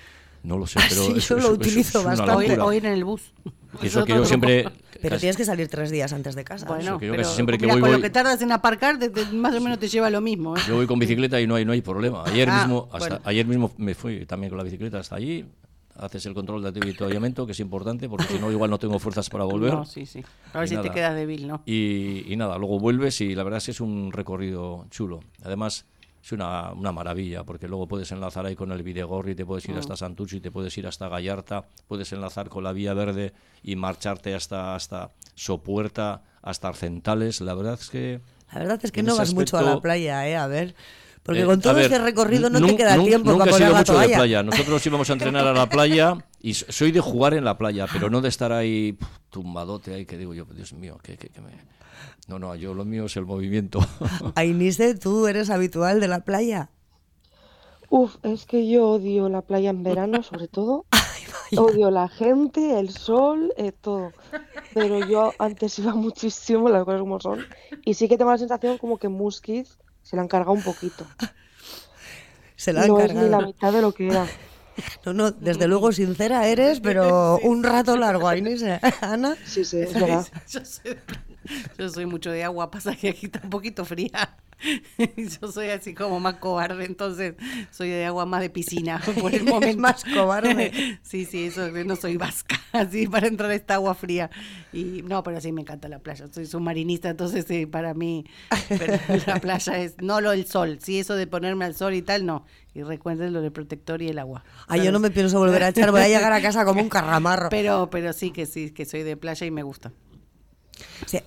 No lo sé, pero Sí, eso- yo lo utilizo bastante. O ir, en el bus. Eso que yo siempre... Pero casi- tienes que salir tres días antes de casa. Bueno, que yo pero casi siempre que mira, voy, con voy- lo que tardas en aparcar, te- te- más o menos te lleva lo mismo. ¿eh? Yo voy con bicicleta y no hay, no hay problema. Ayer Ah, mismo, hasta, bueno. ayer mismo me fui también con la bicicleta hasta allí. Haces el control de avituallamiento, que es importante, porque si no, igual no tengo fuerzas para volver. No, sí, sí. A ver Y si te nada. quedas débil, ¿no? Y, y nada, luego vuelves y la verdad es que es un recorrido chulo. Además, es una, una maravilla, porque luego puedes enlazar ahí con el Videgorri, te puedes ir Mm. hasta Santucci, te puedes ir hasta Gallarta, puedes enlazar con la Vía Verde y marcharte hasta, hasta Sopuerta, hasta Arcentales. La verdad es que... La verdad es que no vas mucho a la playa, ¿eh? A ver. Porque Eh, con todo ver, este recorrido no te queda tiempo nunca para he poner sido la mucho de playa. Nosotros íbamos a entrenar a la [laughs] playa y soy de jugar en la playa, pero no de estar ahí tumbadote ahí que digo yo, Dios mío, que, que- que me... No, no, yo lo mío es el movimiento. [laughs] Ainise, tú eres habitual de la playa. Uf, es que yo odio la playa en verano, sobre todo. [laughs] Odio la gente, el sol, eh, todo. Pero yo antes iba muchísimo, las cosas como son. Y sí que tengo la sensación como que Muskiz se la han cargado un poquito. [laughs] Se la han No es ni la cargado. mitad de lo que era. [laughs] No, no, desde luego sincera eres, pero [laughs] un rato largo, Ainise. Ana, Sí, sí, es verdad. [laughs] Yo soy, mucho de agua, pasa que aquí está un poquito fría. [laughs] Yo soy así como más cobarde, entonces soy de agua más de piscina [laughs] por el momento. más cobarde. Sí, sí, eso no soy vasca, así para entrar a esta agua fría. Y no, pero sí me encanta la playa. Soy submarinista, entonces sí, para mí pero la playa es no lo del sol, sí eso de ponerme al sol y tal, no. Y recuerden lo del protector y el agua. ay, yo no me pienso volver a echar, voy a llegar a casa como un carramarro. Pero, pero sí que sí, que soy de playa y me gusta.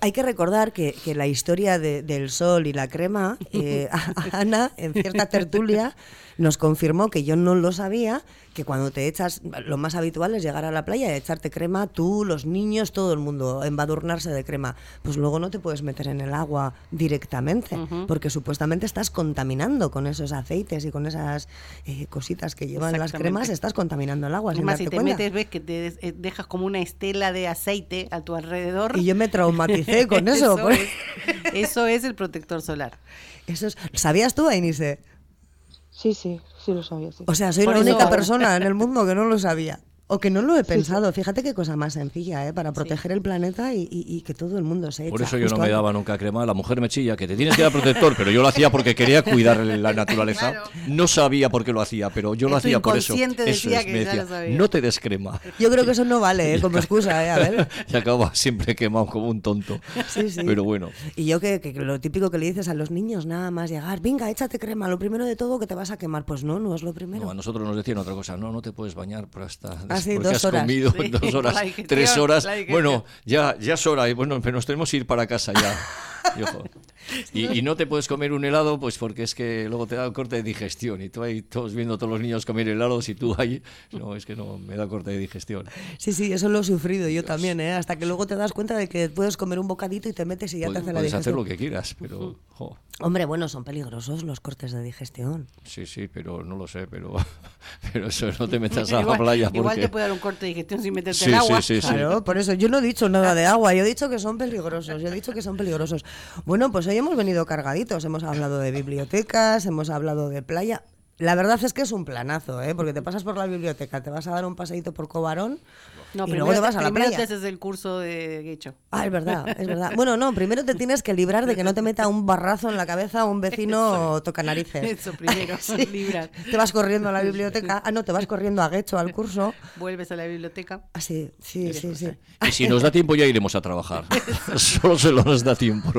Hay que recordar que, que la historia de- del sol y la crema, eh, [laughs] Ana, en cierta tertulia, nos confirmó que yo no lo sabía, que cuando te echas, lo más habitual es llegar a la playa y echarte crema, tú, los niños, todo el mundo, embadurnarse de crema. Pues luego no te puedes meter en el agua directamente, porque supuestamente estás contaminando con esos aceites y con esas eh, cositas que llevan las cremas, estás contaminando el agua. Si te cuenta. metes, ves que te eh, dejas como una estela de aceite a tu alrededor. Y yo me traumaticé [laughs] con eso. Eso es, eso es el protector solar. Eso es- ¿Sabías tú, Ainise? Sí, sí, Sí lo sabía, sí. O sea, soy Por la única persona en el mundo que no lo sabía. O que no lo he pensado. Fíjate qué cosa más sencilla, ¿eh? Para proteger el planeta y, y- y que todo el mundo se echa. Por eso yo no me daba nunca crema. La mujer me chilla que te tienes que dar protector, pero yo lo hacía porque quería cuidar la naturaleza. Claro. No sabía por qué lo hacía, pero yo lo hacía por eso. Eso decía es, que me decía, no te des crema. Yo creo que eso no vale, ¿eh? Como [laughs] excusa, ¿eh? A ver. [laughs] y acaba siempre quemado como un tonto. Sí, sí. Pero bueno, Y yo que, que lo típico que le dices a los niños, nada más llegar, venga, échate crema, lo primero de todo que te vas a quemar. Pues no, no es lo primero. no, a nosotros nos decían otra cosa. No, no te puedes bañar por hasta Sí, porque dos has horas. comido Sí, dos horas, digestión, tres horas. Bueno, ya, ya es hora. Y bueno, pero nos tenemos que ir para casa ya. [laughs] Y, ojo, [laughs] y, y no te puedes comer un helado, pues porque es que luego te da un corte de digestión. Y tú ahí, todos viendo a todos los niños comer helados y tú ahí, no, es que no, me da corte de digestión. Sí, sí, eso lo he sufrido yo también, ¿eh? Hasta que luego te das cuenta de que puedes comer un bocadito y te metes y ya te Puedes, hace la puedes hacer digestión. lo que quieras, pero, jo, Hombre, bueno, son peligrosos los cortes de digestión. sí, sí, pero no lo sé, pero, [laughs] pero eso no te metas a la igual, playa igual porque... te puede dar un corte de digestión sin meterte Sí, en agua. sí, sí, sí. Claro, por eso yo no he dicho nada de agua, yo he dicho que son peligrosos, yo he dicho que son peligrosos. Bueno, pues hoy hemos venido cargaditos, hemos hablado de bibliotecas, hemos hablado de playa. La verdad es que es un planazo, ¿eh? porque te pasas por la biblioteca, te vas a dar un paseíto por Cobarón No, y primero, luego te vas a la primero playa. te haces el curso de Guecho. Ah, es verdad, es verdad. [laughs] Bueno, no, primero te tienes que librar de que no te meta un barrazo en la cabeza un vecino toca narices. Eso primero, [laughs] librar. Te vas corriendo a la biblioteca, ah, no, te vas corriendo a Guecho al curso. Vuelves a la biblioteca. Ah, sí, sí, sí, sí. Y si nos da tiempo ya iremos a trabajar. [laughs] Solo se nos da tiempo.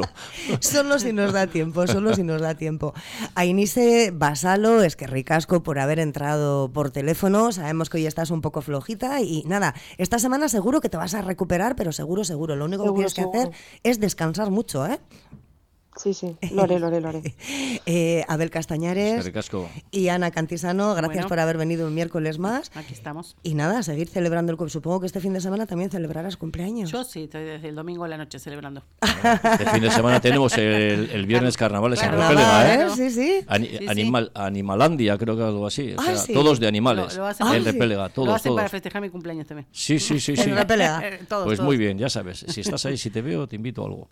Solo si nos da tiempo, solo si nos da tiempo. A Inise Basalo, es que ricasco por haber entrado por teléfono. Sabemos que hoy estás un poco flojita y nada, esta semana seguro que te vas a recuperar, pero seguro, seguro. Lo único que Seguro, tienes que hacer es descansar mucho, ¿eh? Sí, sí, lo haré, lo haré, lo haré. [laughs] Eh, Abel Castañares Ricasco. y Ana Cantisano, gracias Bueno. por haber venido un miércoles más. Aquí estamos. Y nada, seguir celebrando el cum- Supongo que este fin de semana también celebrarás cumpleaños. Yo sí, estoy desde el domingo a la noche celebrando. [laughs] Este fin de semana tenemos el, el viernes carnavales en Carnaval, Repélega, ¿eh? Carnaval, Sí, sí. Ani- Sí, sí. Animal, Animalandia, creo que algo así. O Ah, sea, sí. todos de animales. Lo- lo hacen Repélega, Lo todos, hacen para todos. festejar mi cumpleaños también. Sí, sí, sí, sí. En Repélega. Eh, [laughs] todos, Pues todos. muy bien, ya sabes. Si estás ahí, si te veo, te invito a algo.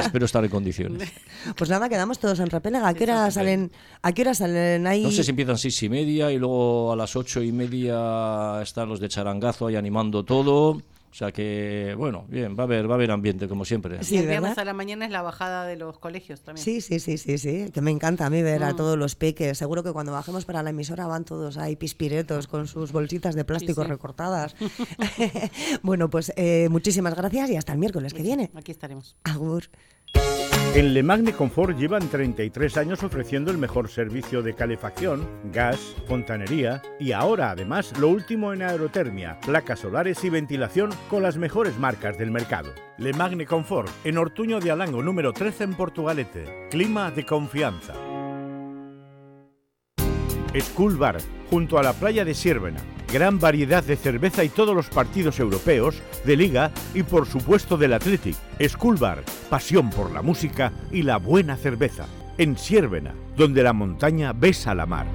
Espero estar en condiciones. [laughs] Pues nada, quedamos todos en Repélega. ¿A qué hora salen, a qué hora salen ahí? No sé si empiezan seis y media y luego a las ocho y media están los de Charangazo ahí animando todo. O sea que, bueno, bien, va a haber, va a haber ambiente como siempre. Sí, el viernes a la mañana es la bajada de los colegios también. Sí, sí, sí, sí, sí, que me encanta a mí ver Mm. a todos los peques. Seguro que cuando bajemos para la emisora van todos ahí pispiretos con sus bolsitas de plástico sí. recortadas. [laughs] [laughs] bueno, pues eh, muchísimas gracias y hasta el miércoles que viene. Aquí estaremos. Agur. En Le Magne Confort llevan 33 años ofreciendo el mejor servicio de calefacción, gas, fontanería y ahora además lo último en aerotermia, placas solares y ventilación con las mejores marcas del mercado. Le Magne Confort en Ortuño de Alango número 13 en Portugalete. Clima de confianza. School Bar, junto a la playa de Sírvena. Gran variedad de cerveza y todos los partidos europeos, de liga y por supuesto del Athletic. School Bar, pasión por la música y la buena cerveza. En Sírvena, donde la montaña besa la mar.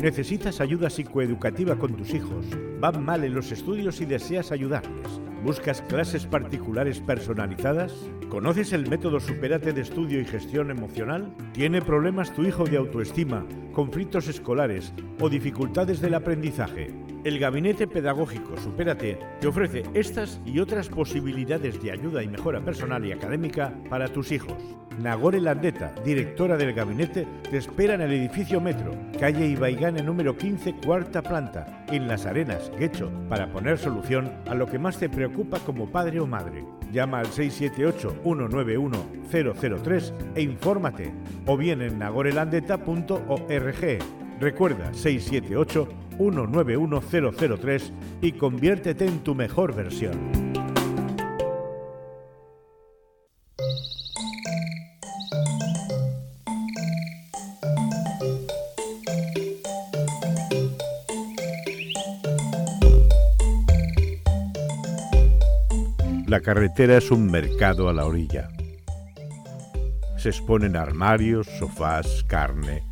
¿Necesitas ayuda psicoeducativa con tus hijos? ¿Van mal en los estudios y deseas ayudarles? ¿Buscas clases particulares personalizadas? ¿Conoces el método Superate de estudio y gestión emocional? ¿Tiene problemas tu hijo de autoestima, conflictos escolares o dificultades del aprendizaje? El Gabinete Pedagógico Supérate te ofrece estas y otras posibilidades de ayuda y mejora personal y académica para tus hijos. Nagore Landeta, directora del gabinete, te espera en el edificio Metro, calle Ibaigane número 15, cuarta planta, en Las Arenas, Guecho, para poner solución a lo que más te preocupa como padre o madre. Llama al 678-191-003 e infórmate, o bien en nagorelandeta.org. Recuerda 678-191-003 y conviértete en tu mejor versión. La carretera es un mercado a la orilla. Se exponen armarios, sofás, carne,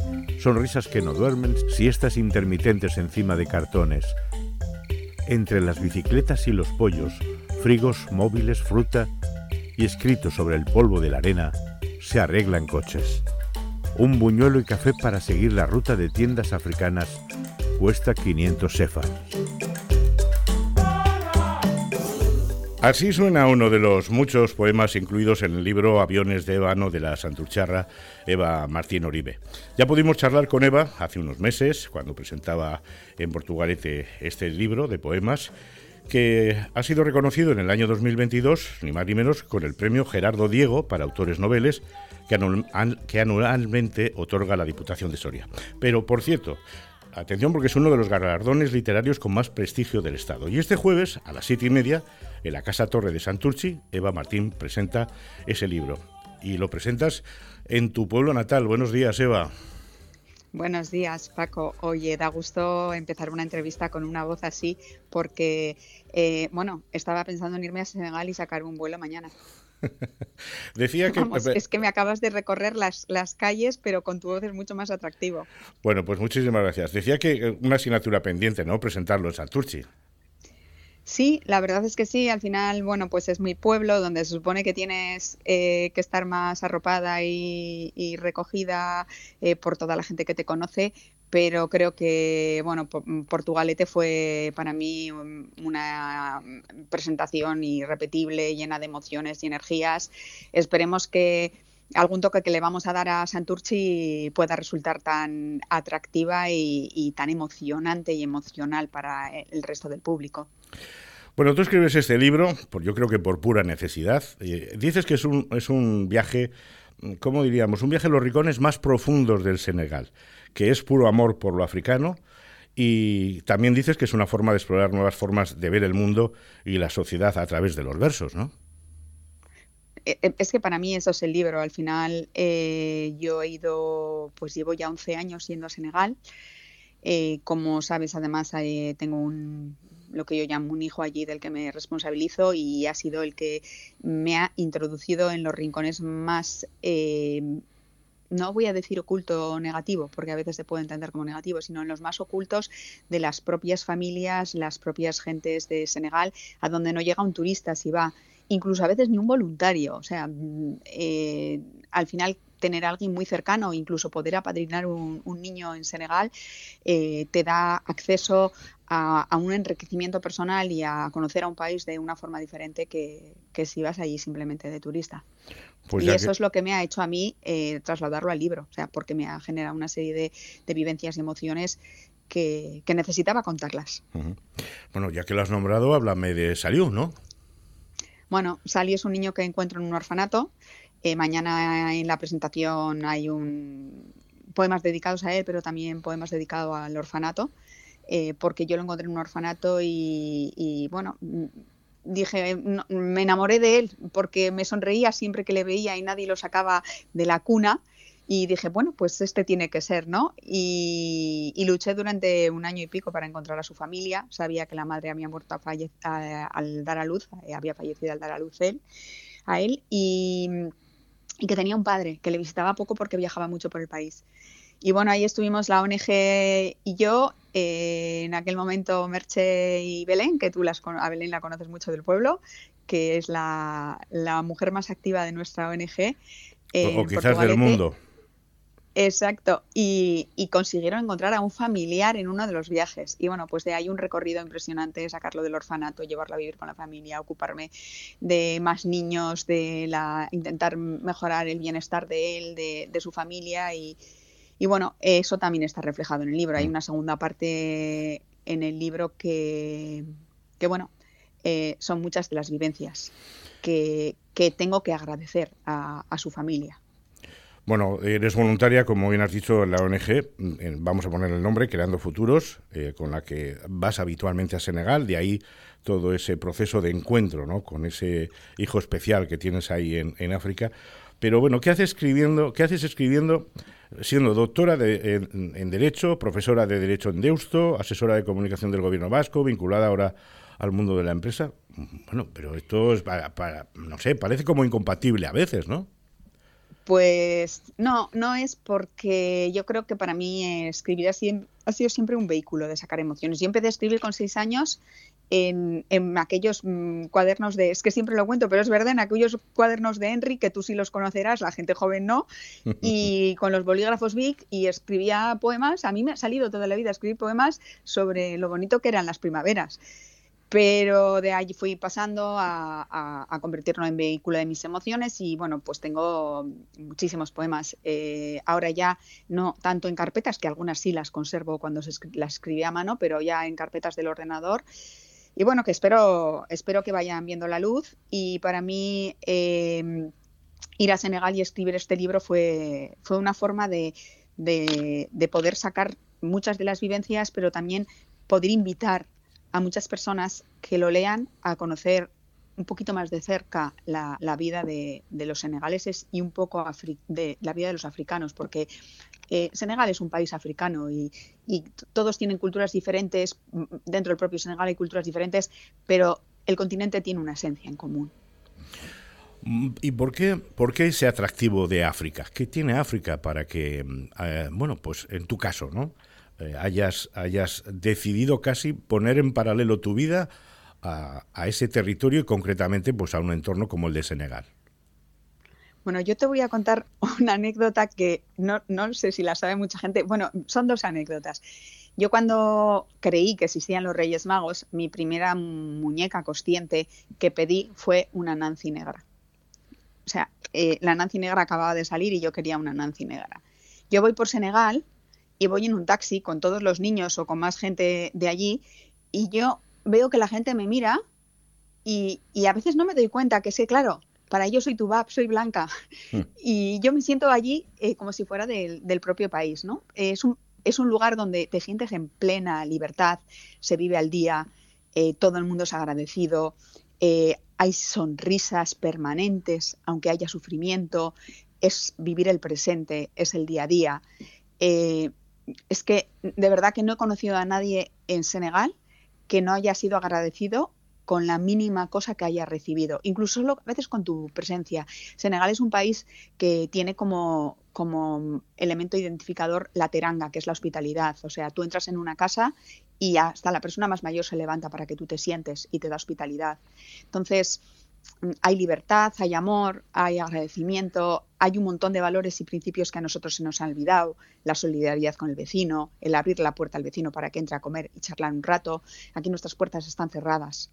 sonrisas que no duermen, siestas intermitentes encima de cartones. Entre las bicicletas y los pollos, frigos, móviles, fruta y escrito sobre el polvo de la arena, se arreglan coches. un buñuelo y café para seguir la ruta de tiendas africanas cuesta 500 sefas. Así suena uno de los muchos poemas incluidos en el libro Aviones de Ébano de la Santurcharra, Eva Martín Oribe. Ya pudimos charlar con Eva hace unos meses, cuando presentaba en Portugalete este libro de poemas, que ha sido reconocido en el año 2022, ni más ni menos, con el premio Gerardo Diego para autores noveles, que, que anualmente otorga la Diputación de Soria. Pero, por cierto, atención porque es uno de los galardones literarios con más prestigio del Estado. Y este jueves, a las siete y media, en la Casa Torre de Santurci, Eva Martín presenta ese libro. Y lo presentas en tu pueblo natal. Buenos días, Eva. Buenos días, Paco. Oye, da gusto empezar una entrevista con una voz así porque, eh, bueno, estaba pensando en irme a Senegal y sacar un vuelo mañana. [laughs] Decía que... es que me acabas de recorrer las, las calles, pero con tu voz es mucho más atractivo. Bueno, pues muchísimas gracias. Decía que eh, una asignatura pendiente, ¿no? Presentarlo en Santurci. Sí, la verdad es que sí. Al final, bueno, pues es mi pueblo donde se supone que tienes eh, que estar más arropada y, recogida eh, por toda la gente que te conoce, pero creo que, bueno, Portugalete fue para mí una presentación irrepetible, llena de emociones y energías. Esperemos que algún toque que le vamos a dar a Santurci pueda resultar tan atractiva y, tan emocionante y emocional para el resto del público. Bueno, tú escribes este libro, por, yo creo que por pura necesidad. Eh, dices que es un, es un viaje, ¿cómo diríamos? Un viaje a los rincones más profundos del Senegal, que es puro amor por lo africano. Y también dices que es una forma de explorar nuevas formas de ver el mundo y la sociedad a través de los versos, ¿no? Eh, eh, es que para mí eso es el libro. Al final eh, yo he ido, pues llevo ya 11 años yendo a Senegal. como sabes, además tengo un, lo que yo llamo un hijo allí del que me responsabilizo y ha sido el que me ha introducido en los rincones más no voy a decir oculto o negativo, porque a veces se puede entender como negativo, sino en los más ocultos de las propias familias, las propias gentes de Senegal, a donde no llega un turista si va incluso a veces ni un voluntario. O sea, mm, eh, al final tener a alguien muy cercano, incluso poder apadrinar un, niño en Senegal, eh, te da acceso a, un enriquecimiento personal y a conocer a un país de una forma diferente que, si vas allí simplemente de turista. Pues y eso es lo que me ha hecho a mí eh, trasladarlo al libro, o sea, porque me ha generado una serie de, vivencias y emociones que, necesitaba contarlas. Bueno, ya que lo has nombrado, háblame de Saliu, ¿no? Bueno, Sally es un niño que encuentro en un orfanato. Eh, mañana en la presentación hay un poemas dedicados a él, pero también poemas dedicados al orfanato, eh, porque yo lo encontré en un orfanato y, bueno, dije, me enamoré de él porque me sonreía siempre que le veía y nadie lo sacaba de la cuna y dije, bueno, pues este tiene que ser, ¿no? Y, luché durante un año y pico para encontrar a su familia. Sabía que la madre había muerto al dar a luz, eh, había fallecido al dar a luz él, a él, y, que tenía un padre que le visitaba poco porque viajaba mucho por el país. Y bueno, ahí estuvimos la ONG y yo, eh, en aquel momento Merche y Belén, que tú las, a Belén la conoces mucho del pueblo, que es la, mujer más activa de nuestra ONG. o quizás del mundo. Exacto, y, consiguieron encontrar a un familiar en uno de los viajes. Y bueno, pues de ahí un recorrido impresionante, sacarlo del orfanato, llevarlo a vivir con la familia, ocuparme de más niños, de la, intentar mejorar el bienestar de él, de, su familia. Y, bueno, eso también está reflejado en el libro. Hay mm. una segunda parte en el libro que, que bueno, eh, son muchas de las vivencias que, tengo que agradecer a su familia. Bueno, eres voluntaria, como bien has dicho, en la ONG, vamos a poner el nombre, Creando Futuros, eh, con la que vas habitualmente a Senegal, de ahí todo ese proceso de encuentro ¿no? con ese hijo especial que tienes ahí en, África. Pero bueno, ¿qué haces escribiendo, qué haces escribiendo siendo doctora en, Derecho, profesora de Derecho en Deusto, asesora de comunicación del Gobierno Vasco, vinculada ahora al mundo de la empresa? Bueno, pero esto es para no sé, parece como incompatible a veces, ¿no? Pues no, no es porque yo creo que para mí escribir ha sido siempre un vehículo de sacar emociones. Yo empecé a escribir con seis años en, aquellos mm, cuadernos de, es que siempre lo cuento, pero es verdad, en aquellos cuadernos de Henry, que tú sí los conocerás, la gente joven no, [laughs] y con los bolígrafos Vic y escribía poemas, a mí me ha salido toda la vida escribir poemas sobre lo bonito que eran las primaveras. Pero de allí fui pasando a, convertirlo en vehículo de mis emociones y bueno, pues tengo muchísimos poemas. Eh, ahora ya no tanto en carpetas, que algunas sí las conservo cuando las escribía a mano, pero ya en carpetas del ordenador y bueno, que espero, espero que vayan viendo la luz. Y para mí em, ir a Senegal y escribir este libro fue, fue una forma de, de, poder sacar muchas de las vivencias, pero también poder invitar a muchas personas que lo lean a conocer un poquito más de cerca la, vida de, los senegaleses y un poco de la vida de los africanos, porque eh, Senegal es un país africano y, todos tienen culturas diferentes, dentro del propio Senegal hay culturas diferentes, pero el continente tiene una esencia en común. Mm, ¿Y por qué, por qué ese atractivo de África? ¿Qué tiene África para que, mm, eh, bueno, pues en tu caso, ¿no? Eh, hayas, hayas decidido casi poner en paralelo tu vida a, ese territorio y concretamente pues a un entorno como el de Senegal. Bueno, yo te voy a contar [laughs] una anécdota que no, no sé si la sabe mucha gente. Bueno, son dos anécdotas. Yo cuando creí que existían los Reyes Magos, mi primera muñeca consciente que pedí fue una Nancy negra. O sea, eh, la Nancy negra acababa de salir y yo quería una Nancy negra. Yo voy por Senegal y voy en un taxi con todos los niños o con más gente de allí y yo veo que la gente me mira y, y a veces no me doy cuenta que es que, claro, para ellos soy Tubab, soy blanca. Hmm. [laughs] Y yo me siento allí eh, como si fuera del, propio país, ¿no? Es un, es un lugar donde te sientes en plena libertad, se vive al día, eh, todo el mundo es agradecido, eh, hay sonrisas permanentes, aunque haya sufrimiento, es vivir el presente, es el día a día. es que de verdad que no he conocido a nadie en Senegal que no haya sido agradecido con la mínima cosa que haya recibido, incluso a veces con tu presencia. Senegal es un país que tiene como, como elemento identificador la teranga, que es la hospitalidad. O sea, tú entras en una casa y hasta la persona más mayor se levanta para que tú te sientes y te da hospitalidad. Entonces, hay libertad, hay amor, hay agradecimiento, hay un montón de valores y principios que a nosotros se nos han olvidado, la solidaridad con el vecino, el abrir la puerta al vecino para que entre a comer y charlar un rato. Aquí nuestras puertas están cerradas.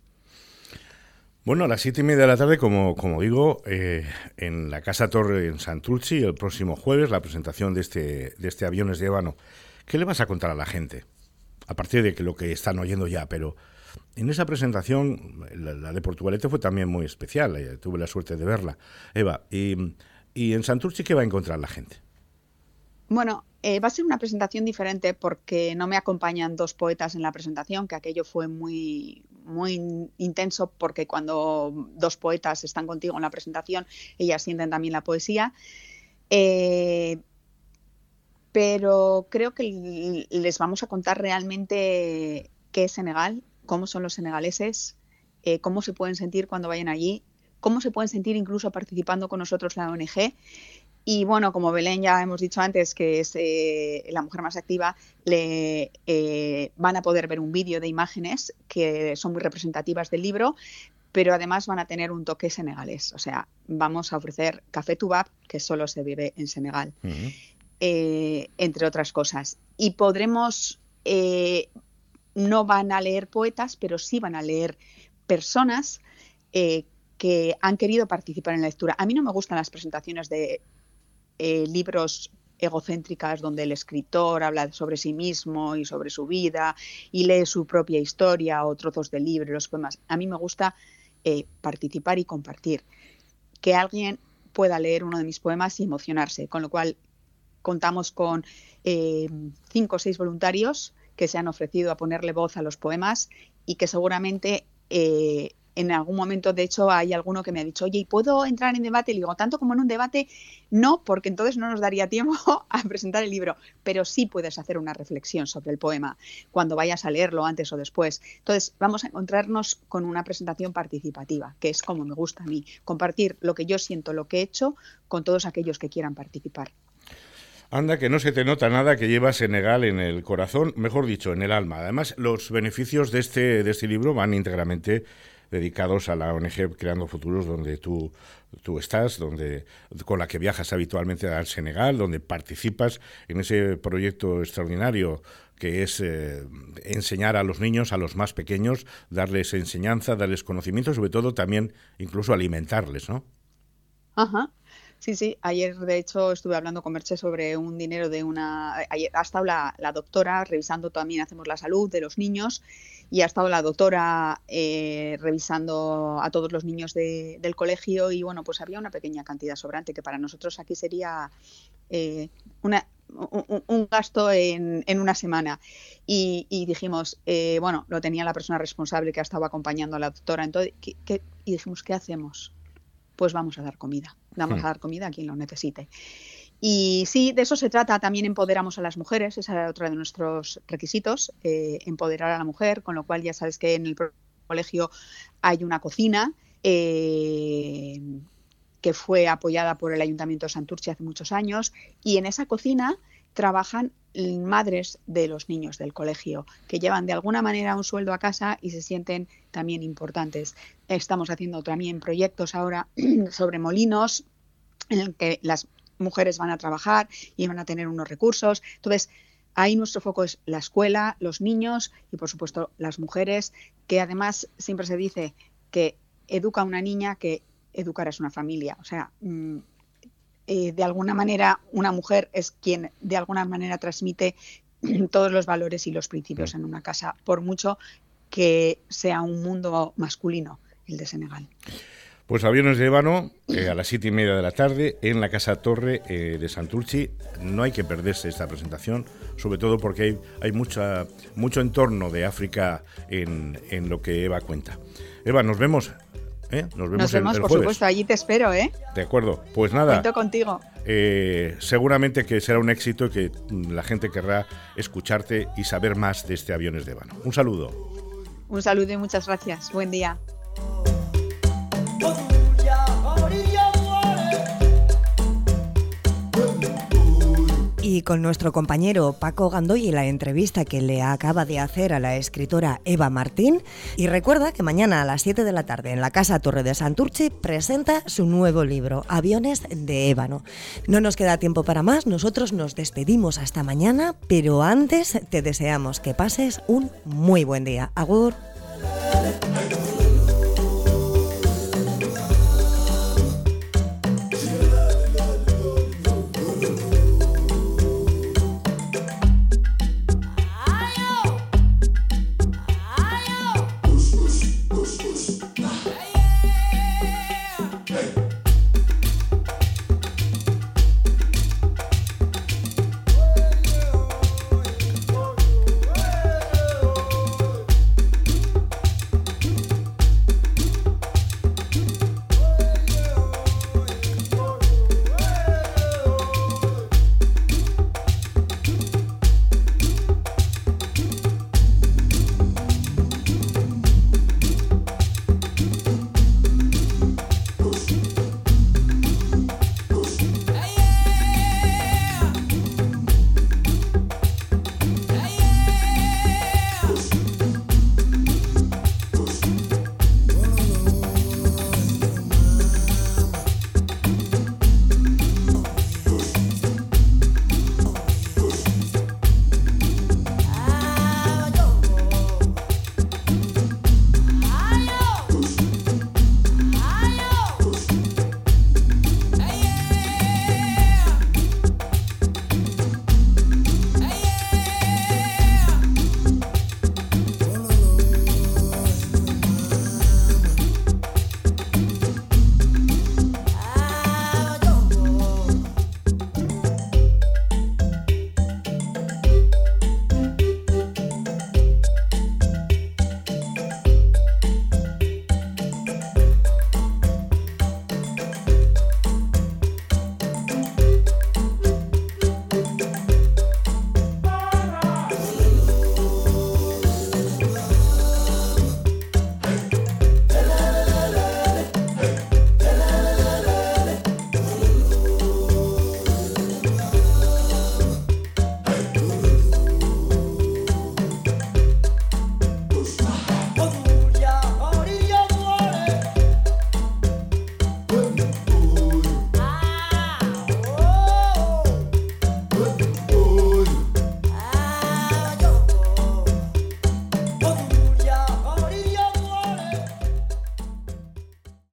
Bueno, a las siete y media de la tarde, como, como digo, eh, en la Casa Torre en Santurci, el próximo jueves, la presentación de este, de este Aviones de Ébano. ¿Qué le vas a contar a la gente? A partir de que lo que están oyendo ya, pero en esa presentación, la, de Portugalete fue también muy especial, eh, tuve la suerte de verla. Eva, y, en Santurci, ¿qué va a encontrar la gente? Bueno, eh, va a ser una presentación diferente porque no me acompañan dos poetas en la presentación, que aquello fue muy, muy intenso porque cuando dos poetas están contigo en la presentación, ellas sienten también la poesía. Eh, pero creo que les vamos a contar realmente qué es Senegal, cómo son los senegaleses, eh, cómo se pueden sentir cuando vayan allí, cómo se pueden sentir incluso participando con nosotros la ONG y bueno, como Belén ya hemos dicho antes, que es eh, la mujer más activa, le eh, van a poder ver un vídeo de imágenes que son muy representativas del libro, pero además van a tener un toque senegalés. O sea, vamos a ofrecer café tubab, que solo se vive en Senegal, eh, entre otras cosas. Y podremos, no van a leer poetas, pero sí van a leer personas que han querido participar en la lectura. A mí no me gustan las presentaciones de eh, libros egocéntricas donde el escritor habla sobre sí mismo y sobre su vida y lee su propia historia o trozos de libro, los poemas. A mí me gusta eh, participar y compartir. Que alguien pueda leer uno de mis poemas y emocionarse, con lo cual contamos con eh, cinco o seis voluntarios que se han ofrecido a ponerle voz a los poemas y que seguramente en algún momento, de hecho, hay alguno que me ha dicho, oye, ¿y puedo entrar en debate? Y digo, tanto como en un debate, no, porque entonces no nos daría tiempo [laughs] a presentar el libro, pero sí puedes hacer una reflexión sobre el poema cuando vayas a leerlo antes o después. Entonces, vamos a encontrarnos con una presentación participativa, que es como me gusta a mí, compartir lo que yo siento, lo que he hecho con todos aquellos que quieran participar. Anda, que no se te nota nada que lleva Senegal en el corazón, mejor dicho, en el alma. Además, los beneficios de este, de este libro van íntegramente dedicados a la ONG Creando Futuros, donde tú, tú estás, donde, con la que viajas habitualmente al Senegal, donde participas en ese proyecto extraordinario que es eh, enseñar a los niños, a los más pequeños, darles enseñanza, darles conocimiento, sobre todo también incluso alimentarles, ¿no? Ajá. Sí, sí, ayer de hecho estuve hablando con Merche sobre un dinero de una... Ayer ha estado la, doctora revisando también, hacemos la salud de los niños y ha estado la doctora eh, revisando a todos los niños de, del colegio y bueno, pues había una pequeña cantidad sobrante que para nosotros aquí sería eh, una, un, gasto en, una semana. Y, y dijimos, eh, bueno, lo tenía la persona responsable que ha estado acompañando a la doctora, entonces, ¿qué, qué? y dijimos, ¿qué hacemos? Pues vamos a dar comida, vamos a dar comida a quien lo necesite. Y sí, de eso se trata. También empoderamos a las mujeres, ese era otro de nuestros requisitos, eh, empoderar a la mujer, con lo cual ya sabes que en el colegio hay una cocina eh, que fue apoyada por el Ayuntamiento de Santurce hace muchos años y en esa cocina trabajan madres de los niños del colegio que llevan de alguna manera un sueldo a casa y se sienten también importantes. Estamos haciendo también proyectos ahora [clears throat] sobre molinos en el que las mujeres van a trabajar y van a tener unos recursos. Entonces, ahí nuestro foco es la escuela, los niños y, por supuesto, las mujeres, que además siempre se dice que educa a una niña que educar es una familia. O sea, mmm, eh, de alguna manera una mujer es quien de alguna manera transmite [clears throat] todos los valores y los principios en una casa, por mucho que sea un mundo masculino el de Senegal. Pues aviones de Ébano eh, a las siete y media de la tarde en la Casa Torre eh, de Santurci. No hay que perderse esta presentación, sobre todo porque hay, hay mucha, mucho entorno de África en, en, lo que Eva cuenta. Eva, nos vemos. ¿Eh? Nos vemos, nos vemos el, el por jueves. supuesto, allí te espero, ¿eh? De acuerdo, pues nada. Cuento contigo. Eh, seguramente que será un éxito y que la gente querrá escucharte y saber más de este Aviones de Ébano. Un saludo. Un saludo y muchas gracias. Buen día. Y con nuestro compañero Paco Gandoy y la entrevista que le acaba de hacer a la escritora Eva Martín. Y recuerda que mañana a las 7 de la tarde en la Casa Torre de Santurci presenta su nuevo libro, Aviones de Ébano. No nos queda tiempo para más, nosotros nos despedimos hasta mañana, pero antes te deseamos que pases un muy buen día. Agur.